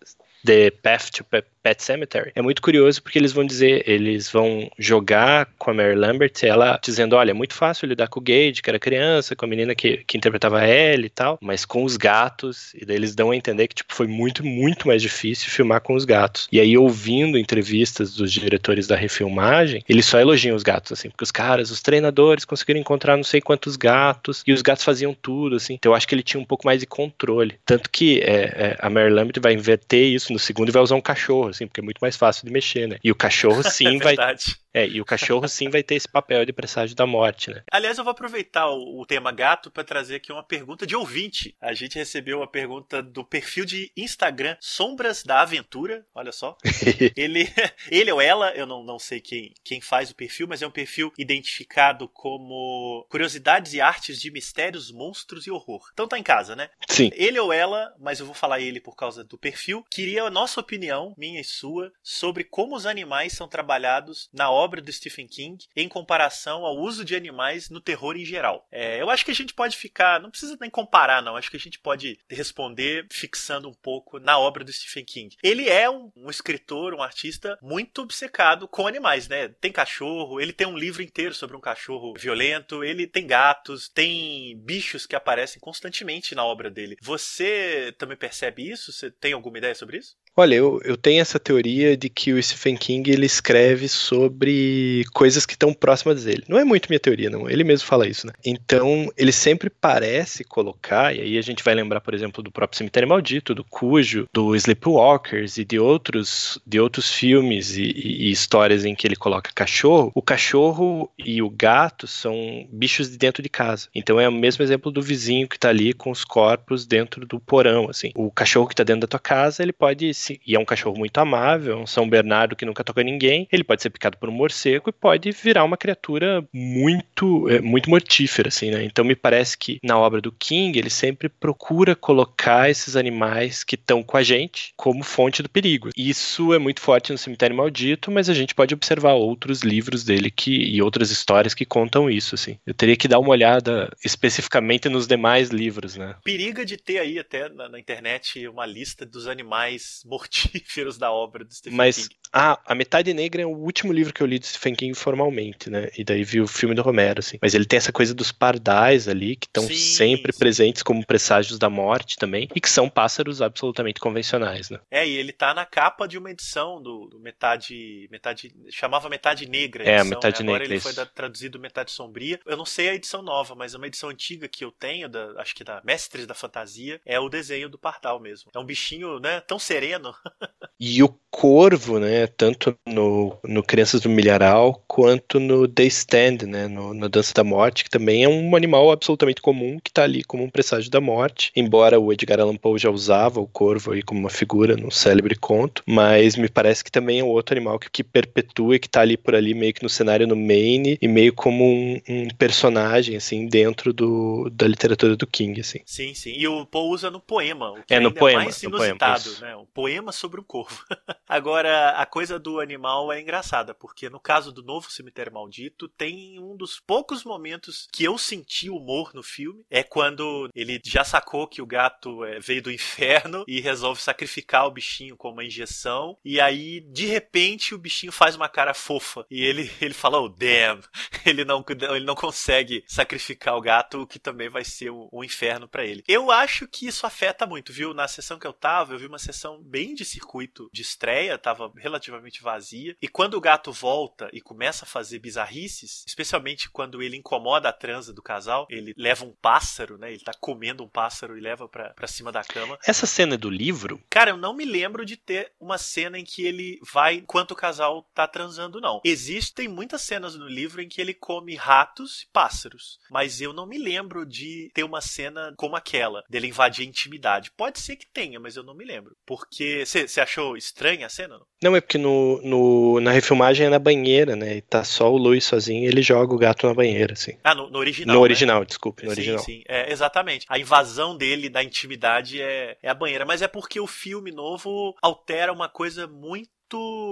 The Path to Pe- Pet Cemetery, é muito curioso porque eles vão dizer, eles vão jogar com a Mary Lambert, ela dizendo, olha, é muito fácil lidar com o Gage, que era criança, com a menina que, que interpretava ela e tal, mas com os gatos, e daí eles dão a entender que tipo, foi muito, muito mais difícil filmar com os gatos. E aí, ouvindo entrevistas dos diretores da refilmagem, eles só elogiam os gatos, assim, porque os caras, os treinadores conseguiram encontrar não sei quantos gatos, e os gatos faziam tudo, assim. Então eu acho que ele tinha um pouco mais de controle. Tanto que é, é, a Mary Lambert vai inverter isso no segundo e vai usar um cachorro, assim, porque é muito mais fácil de mexer, né? E o cachorro sim é vai. É, e o cachorro sim vai ter esse papel de presságio da morte, né? Aliás, eu vou aproveitar o, o tema gato para trazer aqui uma pergunta de ouvinte. A gente recebeu uma pergunta do perfil de Instagram Sombras da Aventura. Olha só. ele, ele ou ela, eu não, não sei quem, quem faz o perfil, mas é um perfil identificado como Curiosidades e Artes de Mistérios, Monstros e Horror. Então tá em casa, né? Sim. Ele ou ela, mas eu vou falar ele por causa do perfil, queria a nossa opinião, minha e sua, sobre como os animais são trabalhados na obra do Stephen King em comparação ao uso de animais no terror em geral. É, eu acho que a gente pode ficar, não precisa nem comparar, não. Acho que a gente pode responder fixando um pouco na obra do Stephen King. Ele é um, um escritor, um artista muito obcecado com animais, né? Tem cachorro, ele tem um livro inteiro sobre um cachorro violento, ele tem gatos, tem bichos que aparecem constantemente na obra dele. Você também percebe isso? Você tem alguma ideia sobre isso? Olha, eu, eu tenho essa teoria de que o Stephen King ele escreve sobre coisas que estão próximas dele. Não é muito minha teoria, não. Ele mesmo fala isso, né? Então, ele sempre parece colocar, e aí a gente vai lembrar, por exemplo, do próprio Cemitério Maldito, do Cujo, do Sleepwalkers e de outros, de outros filmes e, e, e histórias em que ele coloca cachorro. O cachorro e o gato são bichos de dentro de casa. Então é o mesmo exemplo do vizinho que tá ali com os corpos dentro do porão, assim. O cachorro que tá dentro da tua casa, ele pode e é um cachorro muito amável, um São Bernardo que nunca toca ninguém, ele pode ser picado por um morcego e pode virar uma criatura muito, é, muito mortífera, assim, né? Então me parece que na obra do King ele sempre procura colocar esses animais que estão com a gente como fonte do perigo. Isso é muito forte no Cemitério Maldito, mas a gente pode observar outros livros dele que, e outras histórias que contam isso, assim. Eu teria que dar uma olhada especificamente nos demais livros, né? Periga de ter aí até na, na internet uma lista dos animais mortíferos da obra do Stephen Mas King. ah, A Metade Negra é o último livro que eu li do Stephen King formalmente, né? E daí vi o filme do Romero, assim. Mas ele tem essa coisa dos pardais ali, que estão sempre sim. presentes como presságios da morte também, e que são pássaros absolutamente convencionais, né? É, e ele tá na capa de uma edição do, do Metade. Metade. Chamava Metade Negra. a É, a edição, Metade né? Agora Negra, ele foi da- traduzido Metade Sombria. Eu não sei a edição nova, mas é uma edição antiga que eu tenho, da, acho que da Mestres da Fantasia, é o desenho do Pardal mesmo. É um bichinho, né, tão sereno. E o corvo, né, tanto no, no Crianças do Milharal quanto no The Stand, né, no, na Dança da Morte, que também é um animal absolutamente comum que está ali como um presságio da morte, embora o Edgar Allan Poe já usava o corvo aí como uma figura no célebre conto, mas me parece que também é um outro animal que, que perpetua e que está ali por ali meio que no cenário no Maine e meio como um, um personagem, assim, dentro do, da literatura do King, assim. Sim, sim. E o Poe usa no poema, o que É, no ainda poema, mais no poema, inusitado, né? Um poema sobre um corvo. Agora, a coisa do animal é engraçada, porque no caso do Novo Cemitério Maldito, tem um dos poucos momentos que eu senti humor no filme, é quando ele já sacou que o gato é, veio do inferno e resolve sacrificar o bichinho com uma injeção, e aí, de repente, o bichinho faz uma cara fofa, e ele, ele fala, oh, damn, ele não, ele não consegue sacrificar o gato, o que também vai ser um, um inferno pra ele. Eu acho que isso afeta muito, viu? Na sessão que eu tava, eu vi uma sessão bem de circuito de estreia, tava relativamente vazia, e quando o gato volta e começa a fazer bizarrices, especialmente quando ele incomoda a transa do casal, ele leva um pássaro, né? Ele tá comendo um pássaro e leva pra, pra cima da cama. Essa cena do livro, Cara, eu não me lembro de ter uma cena em que ele vai enquanto o casal tá transando, não. Existem muitas cenas no livro em que ele come ratos e pássaros, mas eu não me lembro de ter uma cena como aquela, dele invadir a intimidade. Pode ser que tenha, mas eu não me lembro. Porque. Você achou estranha a cena? Não? Não, é porque no, no- na refilmagem é na banheira, né? E tá só o Louis sozinho ele joga o gato na banheira, assim. Ah, no, no original. no né? original, desculpe, no sim, original. sim. É, exatamente. A invasão dele da intimidade é, é a banheira. Mas é porque o filme novo altera uma coisa muito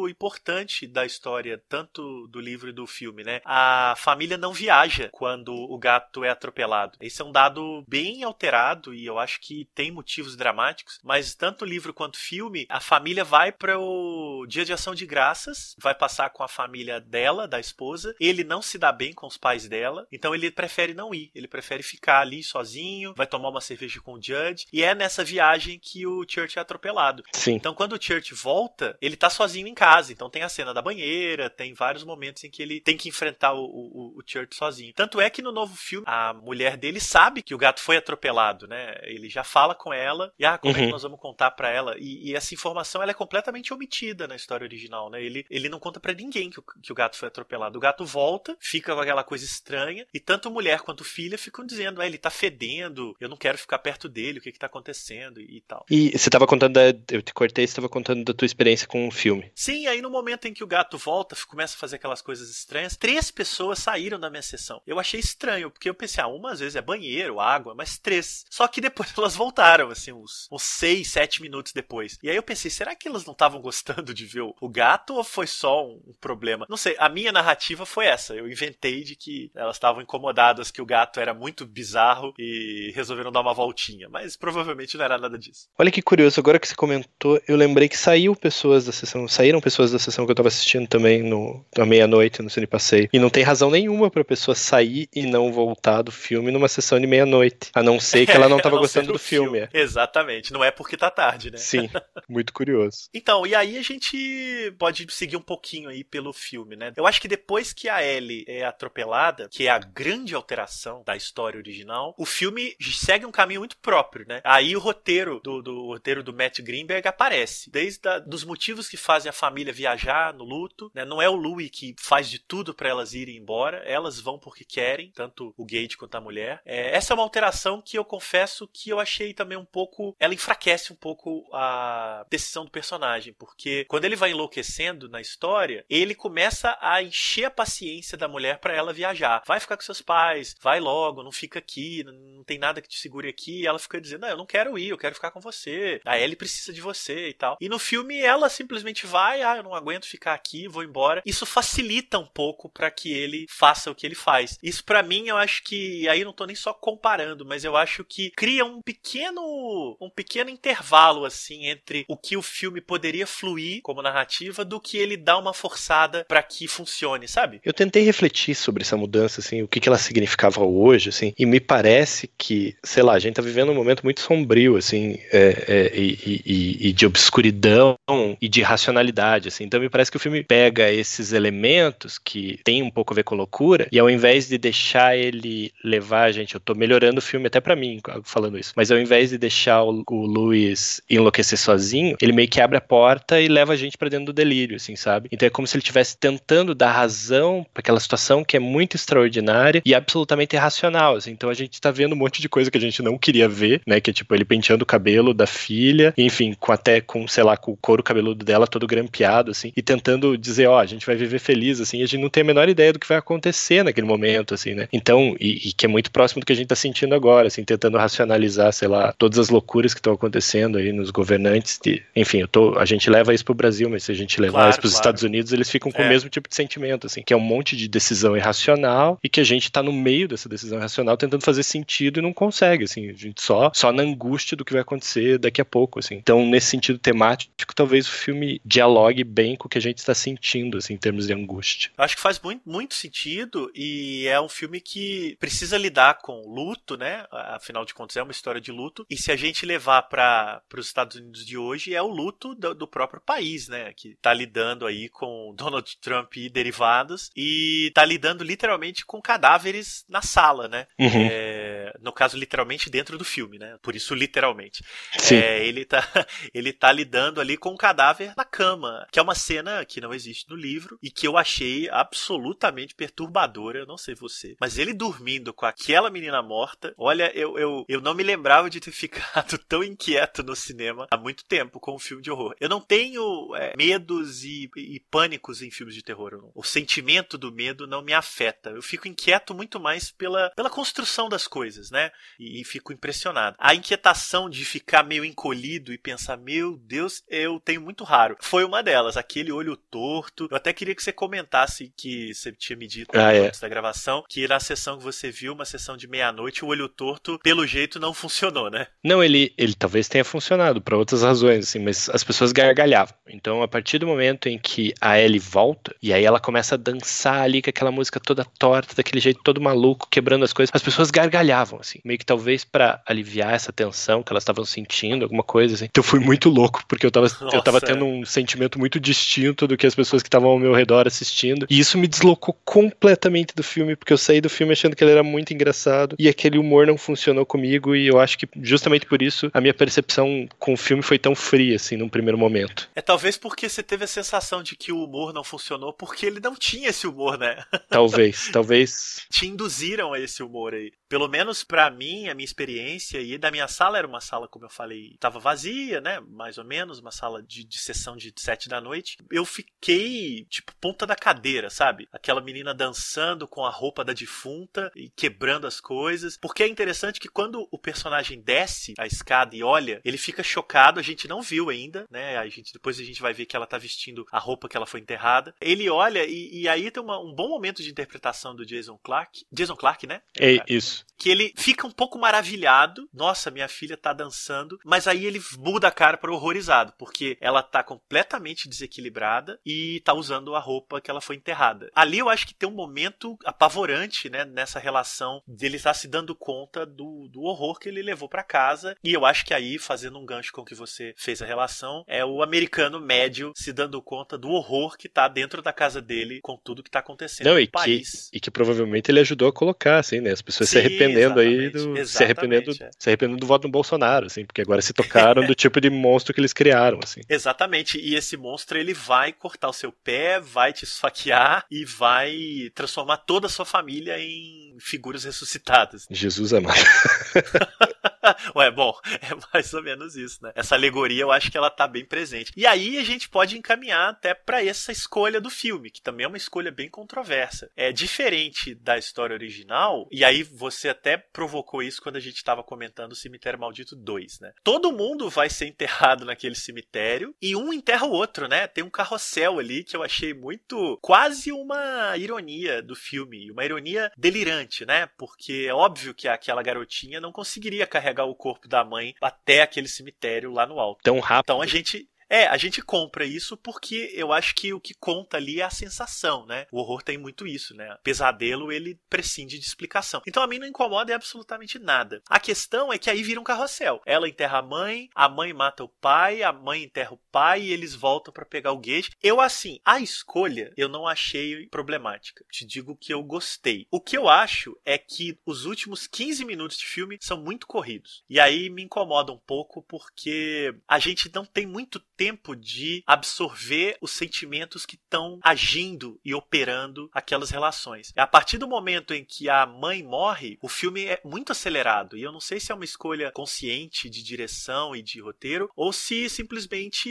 importante da história, tanto do livro e do filme, né? A família não viaja quando o gato é atropelado. Esse é um dado bem alterado e eu acho que tem motivos dramáticos, mas tanto o livro quanto o filme, a família vai para o dia de ação de graças, vai passar com a família dela, da esposa. Ele não se dá bem com os pais dela, então ele prefere não ir, ele prefere ficar ali sozinho, vai tomar uma cerveja com o Judge, e é nessa viagem que o Church é atropelado. Sim. Então, quando o Church volta, ele tá sozinho em casa. Então, tem a cena da banheira, tem vários momentos em que ele tem que enfrentar o, o, o Church sozinho. Tanto é que no novo filme, a mulher dele sabe que o gato foi atropelado, né? Ele já fala com ela, e ah, como é Uhum. que nós vamos contar pra ela? E, e essa informação ela é completamente omitida na história original, né? Ele, ele não conta pra ninguém que o, que o gato foi atropelado. O gato volta, fica com aquela coisa estranha, e tanto mulher quanto filha ficam dizendo, ah, ele tá fedendo, eu não quero ficar perto dele, o que que tá acontecendo e, e tal. E você tava contando, da, eu te cortei, você tava contando da tua experiência com o filme. Sim, aí no momento em que o gato volta, começa a fazer aquelas coisas estranhas, três pessoas saíram da minha sessão. Eu achei estranho, porque eu pensei, ah, uma às vezes é banheiro, água, mas três. Só que depois elas voltaram, assim, uns, uns seis, sete minutos depois. E aí eu pensei, será que elas não estavam gostando de ver o, o gato ou foi só um, um problema? Não sei, a minha narrativa foi essa. Eu inventei de que elas estavam incomodadas que o gato era muito bizarro e resolveram dar uma voltinha. Mas provavelmente não era nada disso. Olha que curioso, agora que você comentou, eu lembrei que saiu pessoas da sessão, saíram pessoas da sessão que eu tava assistindo também no, na meia-noite no Cine Passeio. E não tem razão nenhuma pra pessoa sair e não voltar do filme numa sessão de meia-noite. A não ser que ela não tava A gostando do filme. é. Exatamente, não é porque tá tarde, né? Sim, muito curioso. Então, e aí a gente pode seguir um pouquinho aí pelo filme, né? Eu acho que depois que a Ellie é atropelada, que é a grande alteração da história original, o filme segue um caminho muito próprio, né? Aí o roteiro do, do roteiro do Matt Greenberg aparece, desde a, dos motivos que fazem a família viajar no luto, né? Não é o Louis que faz de tudo para elas irem embora, elas vão porque querem, tanto o Gage quanto a mulher. É, essa é uma alteração que eu confesso que eu achei também um pouco, ela enfraquece um pouco a decisão do personagem, porque quando ele vai enlouquecendo na história, ele começa a encher a paciência da mulher para ela viajar. Vai ficar com seus pais, vai logo, não fica aqui, não não tem nada que te segure aqui. E ela fica dizendo: Não, eu não quero ir, eu quero ficar com você. A Ellie precisa de você e tal. E no filme ela simplesmente vai: Ah, eu não aguento ficar aqui, vou embora. Isso facilita um pouco para que ele faça o que ele faz. Isso para mim eu acho que aí não tô nem só comparando, mas eu acho que cria um pequeno um pequeno intervalo assim entre o que o filme poderia fluir como narrativa do que ele dá uma forçada para que funcione, sabe? Eu tentei refletir sobre essa mudança, assim, o que, que ela significava hoje, assim, e me parece que, sei lá, a gente tá vivendo um momento muito sombrio, assim, é, é, e, e- e de obscuridão e de racionalidade, assim. Então me parece que o filme pega esses elementos que tem um pouco a ver com loucura e ao invés de deixar ele levar, gente, eu tô melhorando o filme até pra mim falando isso, mas ao invés de deixar o, o Luiz enlouquecer sozinho, ele meio que abre a porta e leva a gente pra dentro do delírio, assim, sabe? Então é como se ele estivesse tentando dar razão pra aquela situação que é muito extraordinária e absolutamente irracional, assim. Então a gente tá vendo um monte de coisa que a gente não queria ver, né? Que é tipo ele penteando o cabelo da filha, enfim, com até com, sei lá, com o couro cabeludo dela todo grampeado, assim, e tentando dizer, ó, a gente vai viver feliz, assim, e a gente não tem a menor ideia do que vai acontecer naquele momento, assim, né? Então, e, e que é muito próximo do que a gente tá sentindo agora, assim, tentando racionalizar, sei lá, todas as loucuras que estão acontecendo aí nos governantes. De, enfim, eu tô, a gente leva isso pro Brasil, mas se a gente levar Claro, isso pros claro. Estados Unidos, eles ficam com É. o mesmo tipo de sentimento, assim, que é um monte de decisão irracional e que a gente tá no meio dessa decisão irracional tentando fazer sentido e não consegue, assim, a gente só, só na angústia do que vai acontecer daqui a pouco, assim. Então, nesse sentido temático, talvez o filme dialogue bem com o que a gente está sentindo, assim, em termos de angústia. Eu acho que faz muito, muito sentido e é um filme que precisa lidar com luto, né? Afinal de contas, é uma história de luto. E se a gente levar para os Estados Unidos de hoje, é o luto do, do próprio país, né? Que tá lidando aí com Donald Trump e derivados e tá lidando literalmente com cadáveres na sala, né? Uhum. É, no caso, literalmente dentro do filme, né? Por isso, literalmente. É, ele, tá, ele tá lidando ali com um cadáver na cama, que é uma cena que não existe no livro e que eu achei absolutamente perturbadora. Eu não sei você, mas ele dormindo com aquela menina morta, olha, eu, eu, eu não me lembrava de ter ficado tão inquieto no cinema há muito tempo com um filme de horror. Eu não tenho é, medos e, e pânicos em filmes de terror. não- O sentimento do medo não me afeta. Eu fico inquieto muito mais pela, pela construção das coisas. coisas, né? E, e fico impressionado. A inquietação de ficar meio encolhido e pensar, meu Deus, eu tenho muito raro. Foi uma delas, aquele olho torto. Eu até queria que você comentasse que você tinha me dito Ah, é. antes da gravação, que na sessão que você viu, uma sessão de meia-noite, o olho torto, pelo jeito, não funcionou, né? Não, ele, ele talvez tenha funcionado por outras razões, assim, mas as pessoas gargalhavam. Então, a partir do momento em que a Ellie volta, e aí ela começa a dançar ali com aquela música toda torta, daquele jeito todo maluco, quebrando as coisas, as pessoas gargalhavam, assim, meio que talvez pra aliviar essa tensão que elas estavam sentindo, alguma coisa assim. Então, eu fui muito louco, porque eu tava, eu tava é. tendo um sentimento muito distinto do que as pessoas que estavam ao meu redor assistindo, e isso me deslocou completamente do filme, porque eu saí do filme achando que ele era muito engraçado, e aquele humor não funcionou comigo, e eu acho que justamente por isso a minha percepção com o filme foi tão fria, assim, num primeiro momento. É talvez porque você teve a sensação de que o humor não funcionou, porque ele não tinha esse humor, né? Talvez, talvez. Te induziram a esse humor aí. Pelo menos pra mim, a minha experiência e da minha sala era uma sala, como eu falei, tava vazia, né? Mais ou menos, uma sala de, de sessão de sete da noite. Eu fiquei, tipo, ponta da cadeira, sabe? Aquela menina dançando com a roupa da defunta e quebrando as coisas. Porque é interessante que quando o personagem desce a escada e olha, ele fica chocado, a gente não viu ainda, né? A gente, depois a gente vai ver que ela tá vestindo a roupa que ela foi enterrada. Ele olha e, e aí tem uma- um bom momento de interpretação do Jason Clark. Jason Clark, né? É isso. Que ele fica um pouco maravilhado. Nossa, minha filha tá dançando. Mas aí ele muda a cara para horrorizado, porque ela tá completamente desequilibrada e tá usando a roupa que ela foi enterrada. Ali eu acho que tem um momento apavorante, né, nessa relação dele estar se dando conta do, do horror que ele levou para casa. E eu acho que aí, fazendo um gancho com o que você fez a relação, é o americano médio se dando conta do horror que tá dentro da casa dele com tudo que tá acontecendo Não, no e que, país. e que provavelmente ele ajudou a colocar, assim, né? As pessoas se Sim, arrependendo aí do. Se arrependendo, é. se arrependendo do voto no Bolsonaro, assim, porque agora se tocaram do tipo de monstro que eles criaram, assim. Exatamente, e esse monstro ele vai cortar o seu pé, vai te esfaquear e vai transformar toda a sua família em figuras ressuscitadas. Jesus amado. Ué, bom, é mais ou menos isso, né? Essa alegoria eu acho que ela tá bem presente. E aí a gente pode encaminhar até pra essa escolha do filme, que também é uma escolha bem controversa. É diferente da história original, e aí você até provocou isso quando a gente tava comentando o Cemitério Maldito 2, né? Todo mundo vai ser enterrado naquele cemitério e um enterra o outro, né? Tem um carrossel ali que eu achei muito quase uma ironia do filme, uma ironia delirante, né? Porque é óbvio que aquela garotinha não conseguiria carregar o corpo da mãe até aquele cemitério lá no alto. Tão rápido. Então a gente. É, a gente compra isso porque eu acho que o que conta ali é a sensação, né? O horror tem muito isso, né? Pesadelo, ele prescinde de explicação. Então a mim não incomoda absolutamente nada. A questão é que aí vira um carrossel. Ela enterra a mãe, a mãe mata o pai, a mãe enterra o pai e eles voltam pra pegar o gate. Eu, assim, a escolha eu não achei problemática. Te digo que eu gostei. O que eu acho é que os últimos 15 minutos de filme são muito corridos. E aí me incomoda um pouco porque a gente não tem muito tempo de absorver os sentimentos que estão agindo e operando aquelas relações. A partir do momento em que a mãe morre, o filme é muito acelerado. E eu não sei se é uma escolha consciente de direção e de roteiro, ou se simplesmente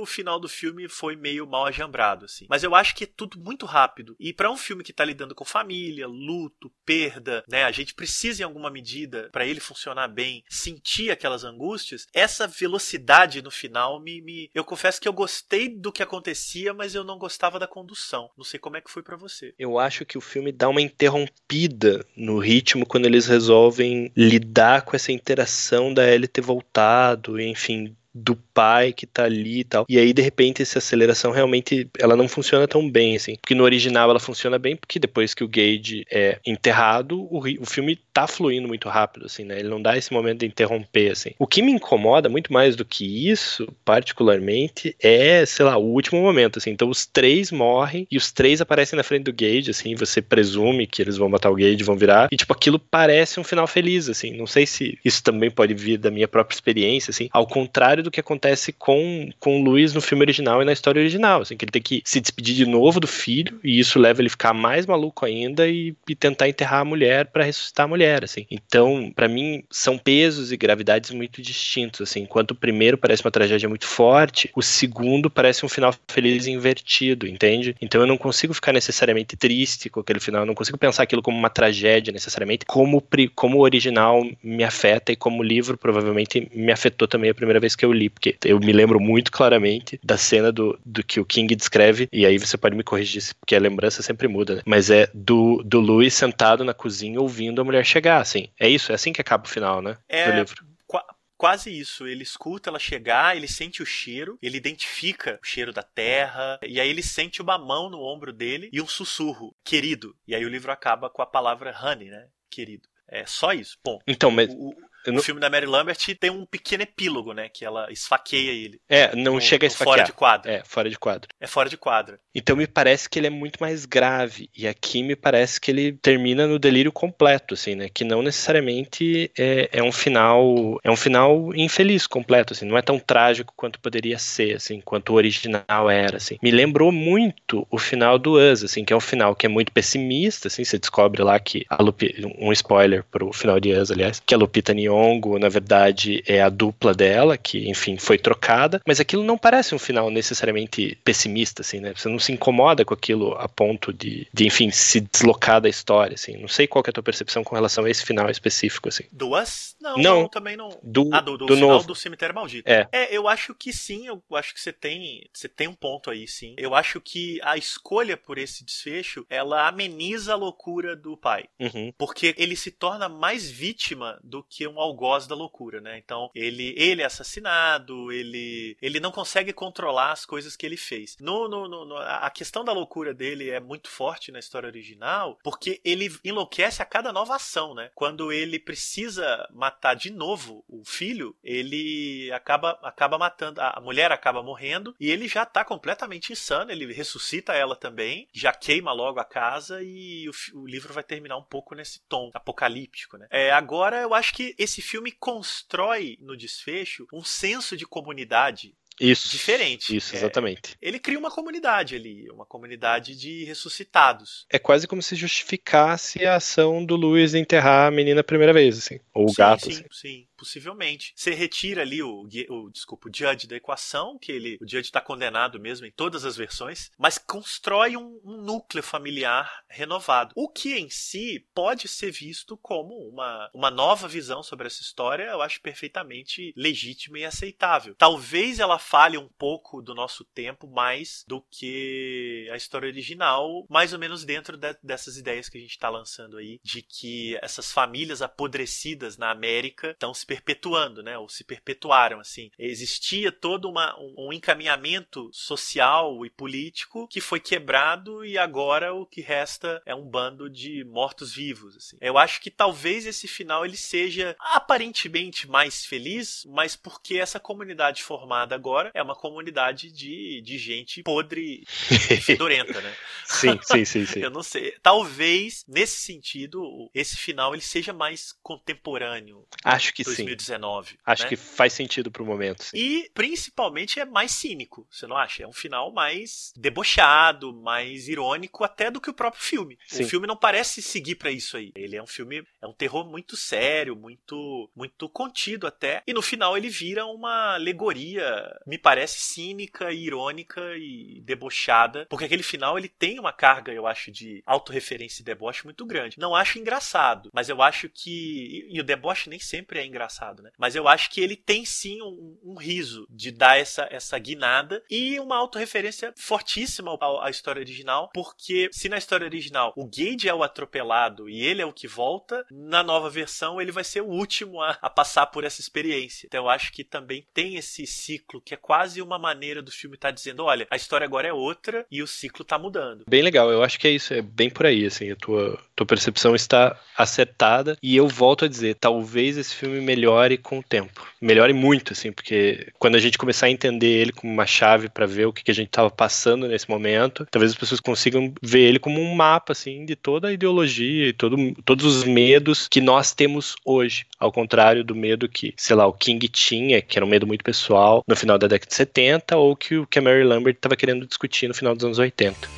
o final do filme foi meio mal ajambrado, assim. Mas eu acho que é tudo muito rápido. E para um filme que tá lidando com família, luto, perda, né? A gente precisa em alguma medida para ele funcionar bem, sentir aquelas angústias. Essa velocidade no final me, me eu confesso que eu gostei do que acontecia, mas eu não gostava da condução. Não sei como é que foi para você. Eu acho que o filme dá uma interrompida no ritmo quando eles resolvem lidar com essa interação da Ellie ter voltado, enfim, do pai que tá ali e tal. E aí, de repente, essa aceleração realmente ela não funciona tão bem, assim. Porque no original ela funciona bem, porque depois que o Gage é enterrado, o, o filme tá fluindo muito rápido, assim, né? Ele não dá esse momento de interromper, assim. O que me incomoda muito mais do que isso, particularmente, é, sei lá, o último momento, assim. Então, os três morrem e os três aparecem na frente do Gage, assim. Você presume que eles vão matar o Gage, vão virar. E, tipo, aquilo parece um final feliz, assim. Não sei se isso também pode vir da minha própria experiência, assim. Ao contrário do que acontece com, com o Luiz no filme original e na história original, assim, que ele tem que se despedir de novo do filho, e isso leva ele a ficar mais maluco ainda e, e tentar enterrar a mulher para ressuscitar a mulher, assim. Então, para mim, são pesos e gravidades muito distintos, assim. Enquanto o primeiro parece uma tragédia muito forte, o segundo parece um final feliz invertido, entende? Então eu não consigo ficar necessariamente triste com aquele final, eu não consigo pensar aquilo como uma tragédia necessariamente, como, como o original me afeta e como o livro provavelmente me afetou também a primeira vez que eu li, porque eu me lembro muito claramente da cena do, do que o King descreve, e aí você pode me corrigir, porque a lembrança sempre muda, né? Mas é do, do Louis sentado na cozinha ouvindo a mulher chegar, assim. É isso, é assim que acaba o final, né? É, do livro. qua- quase isso. Ele escuta ela chegar, ele sente o cheiro, ele identifica o cheiro da terra, e aí ele sente uma mão no ombro dele e um sussurro, querido. E aí o livro acaba com a palavra honey, né? Querido. É só isso, ponto. Então, mas O, o- eu o não- filme da Mary Lambert tem um pequeno epílogo, né? Que ela esfaqueia ele. É, não No- chega a no esfaquear. Fora de quadro. É, fora de quadro. É fora de quadro. Então me parece que ele é muito mais grave. E aqui me parece que ele termina no delírio completo, assim, né? Que não necessariamente é, é um final. É um final infeliz completo, assim. Não é tão trágico quanto poderia ser, assim, quanto o original era, assim. Me lembrou muito o final do Us, assim, que é um final que é muito pessimista, assim. Você descobre lá que a Lupi, um spoiler pro final de Us, aliás, que a Lupita Nyong'o, na verdade, é a dupla dela, que, enfim, foi trocada. Mas aquilo não parece um final necessariamente pessimista, assim, né? Você não se incomoda com aquilo a ponto de, de enfim, se deslocar da história, assim. Não sei qual é a tua percepção com relação a esse final específico, assim. Do Us? Não, Não. não, também não. Do, Ah, do, do, do final novo. do Cemitério Maldito. É. eu acho que sim, eu acho que você tem, você tem um ponto aí, sim. Eu acho que a escolha por esse desfecho, ela ameniza a loucura do pai. Uhum. Porque ele se torna mais vítima do que um algoz da loucura, né? Então, ele, ele é assassinado, ele, ele não consegue controlar as coisas que ele fez. No, no, no- a questão da loucura dele é muito forte na história original, porque ele enlouquece a cada nova ação, né? Quando ele precisa matar de novo o filho, ele acaba, acaba matando, a mulher acaba morrendo e ele já tá completamente insano, ele ressuscita ela também, já queima logo a casa e o, o livro vai terminar um pouco nesse tom apocalíptico, né? É, agora eu acho que esse filme constrói no desfecho um senso de comunidade Isso. diferente. Isso, É, exatamente. ele cria uma comunidade ali, uma comunidade de ressuscitados. É quase como se justificasse a ação do Luiz enterrar a menina a primeira vez, assim. Ou o sim, gato, sim, assim. sim, possivelmente. Você retira ali o, o desculpa, o Judge da equação, que ele, o Judge está condenado mesmo em todas as versões, mas constrói um, um núcleo familiar renovado. O que em si pode ser visto como uma, uma nova visão sobre essa história, eu acho perfeitamente legítima e aceitável. Talvez ela fale um pouco do nosso tempo mais do que a história original, mais ou menos dentro de- dessas ideias que a gente está lançando aí, de que essas famílias apodrecidas na América estão se perpetuando, né? Ou se perpetuaram, assim. Existia todo uma, um, um encaminhamento social e político que foi quebrado e agora o que resta é um bando de mortos-vivos, assim. Eu acho que talvez esse final ele seja aparentemente mais feliz, mas porque essa comunidade formada agora é uma comunidade de, de gente podre e fedorenta, né? Sim, sim, sim, sim. Eu não sei. Talvez, nesse sentido, esse final ele seja mais contemporâneo. Acho que sim. 2019. Acho né? que faz sentido pro momento. sim. E principalmente é mais cínico, você não acha? É um final mais debochado, mais irônico até do que o próprio filme. Sim. O filme não parece seguir pra isso aí. Ele é um filme, é um terror muito sério, muito muito contido até. E no final ele vira uma alegoria, me parece cínica, irônica e debochada, porque aquele final ele tem uma carga, eu acho, de autorreferência e deboche muito grande. Não acho engraçado, mas eu acho que e, o deboche nem sempre é engraçado, né? Mas eu acho que ele tem sim um, um riso de dar essa essa guinada e uma autorreferência fortíssima ao- à história original, porque se na história original o Gage é o atropelado e ele é o que volta, na nova versão ele vai ser o último a, a passar por essa experiência. Então eu acho que também tem esse ciclo que é quase uma maneira do filme estar dizendo, olha, a história agora é outra e o ciclo tá mudando. Bem legal, eu acho que é isso, é bem por aí, assim, a tua, tua percepção está acertada, e eu volto a dizer, talvez esse filme melhore com o tempo. Melhore muito, assim, porque quando a gente começar a entender ele como uma chave para ver o que, que a gente estava passando nesse momento, talvez as pessoas consigam ver ele como um mapa, assim, de toda a ideologia e todo, todos os medos que nós temos hoje. Ao contrário do medo que, sei lá, o King tinha, que era um medo muito pessoal, no final da década de 70, ou que o que a Mary Lambert estava querendo discutir no final dos anos 80.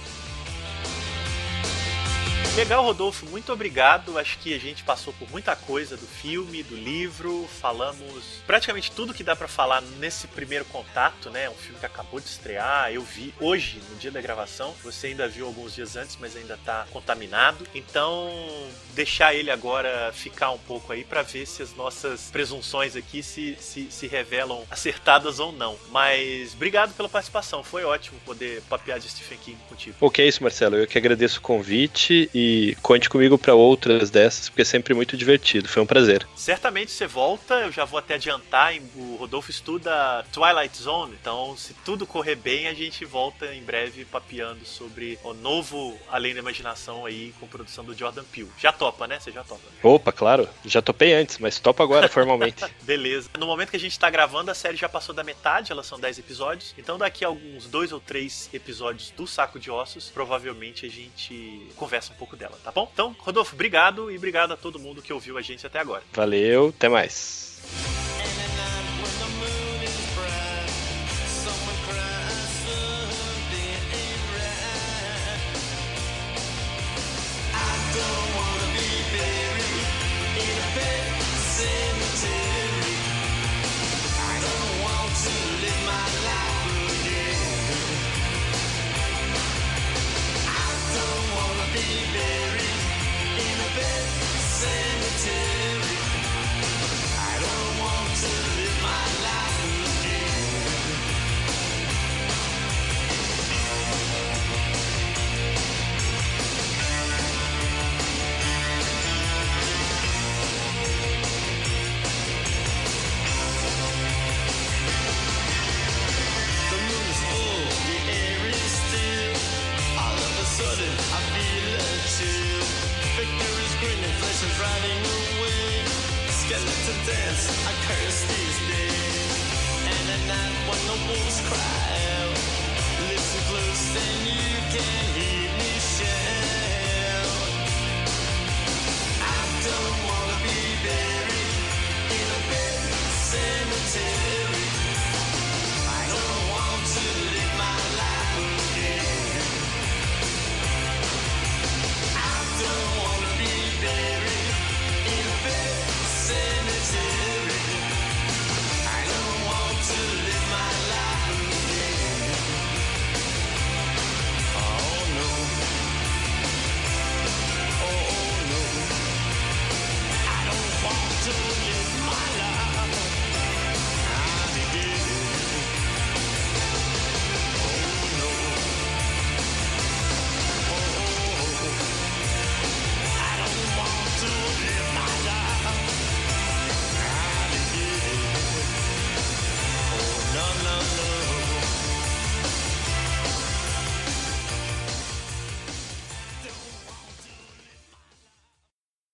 Legal, Rodolfo, muito obrigado. Acho que a gente passou por muita coisa do filme, do livro, falamos praticamente tudo que dá pra falar nesse primeiro contato, né? Um filme que acabou de estrear, eu vi hoje, no dia da gravação. Você ainda viu alguns dias antes, mas ainda tá contaminado. Então, deixar ele agora ficar um pouco aí pra ver se as nossas presunções aqui se, se, se revelam acertadas ou não. Mas obrigado pela participação, foi ótimo poder papear de Stephen King contigo. O que é isso, Marcelo? Eu que agradeço o convite e conte comigo para outras dessas, porque é sempre muito divertido. Foi um prazer. Certamente você volta, eu já vou até adiantar. O Rodolfo estuda Twilight Zone, então se tudo correr bem, a gente volta em breve papeando sobre o novo Além da Imaginação aí com produção do Jordan Peele. Já topa, né? Você já topa. Opa, claro. Já topei antes, mas topo agora formalmente. Beleza. No momento que a gente tá gravando, a série já passou da metade, elas são 10 episódios. Então daqui a alguns dois ou três episódios do Saco de Ossos, provavelmente a gente conversa um pouco dela, tá bom? Então, Rodolfo, obrigado e obrigado a todo mundo que ouviu a gente até agora. Valeu, até mais.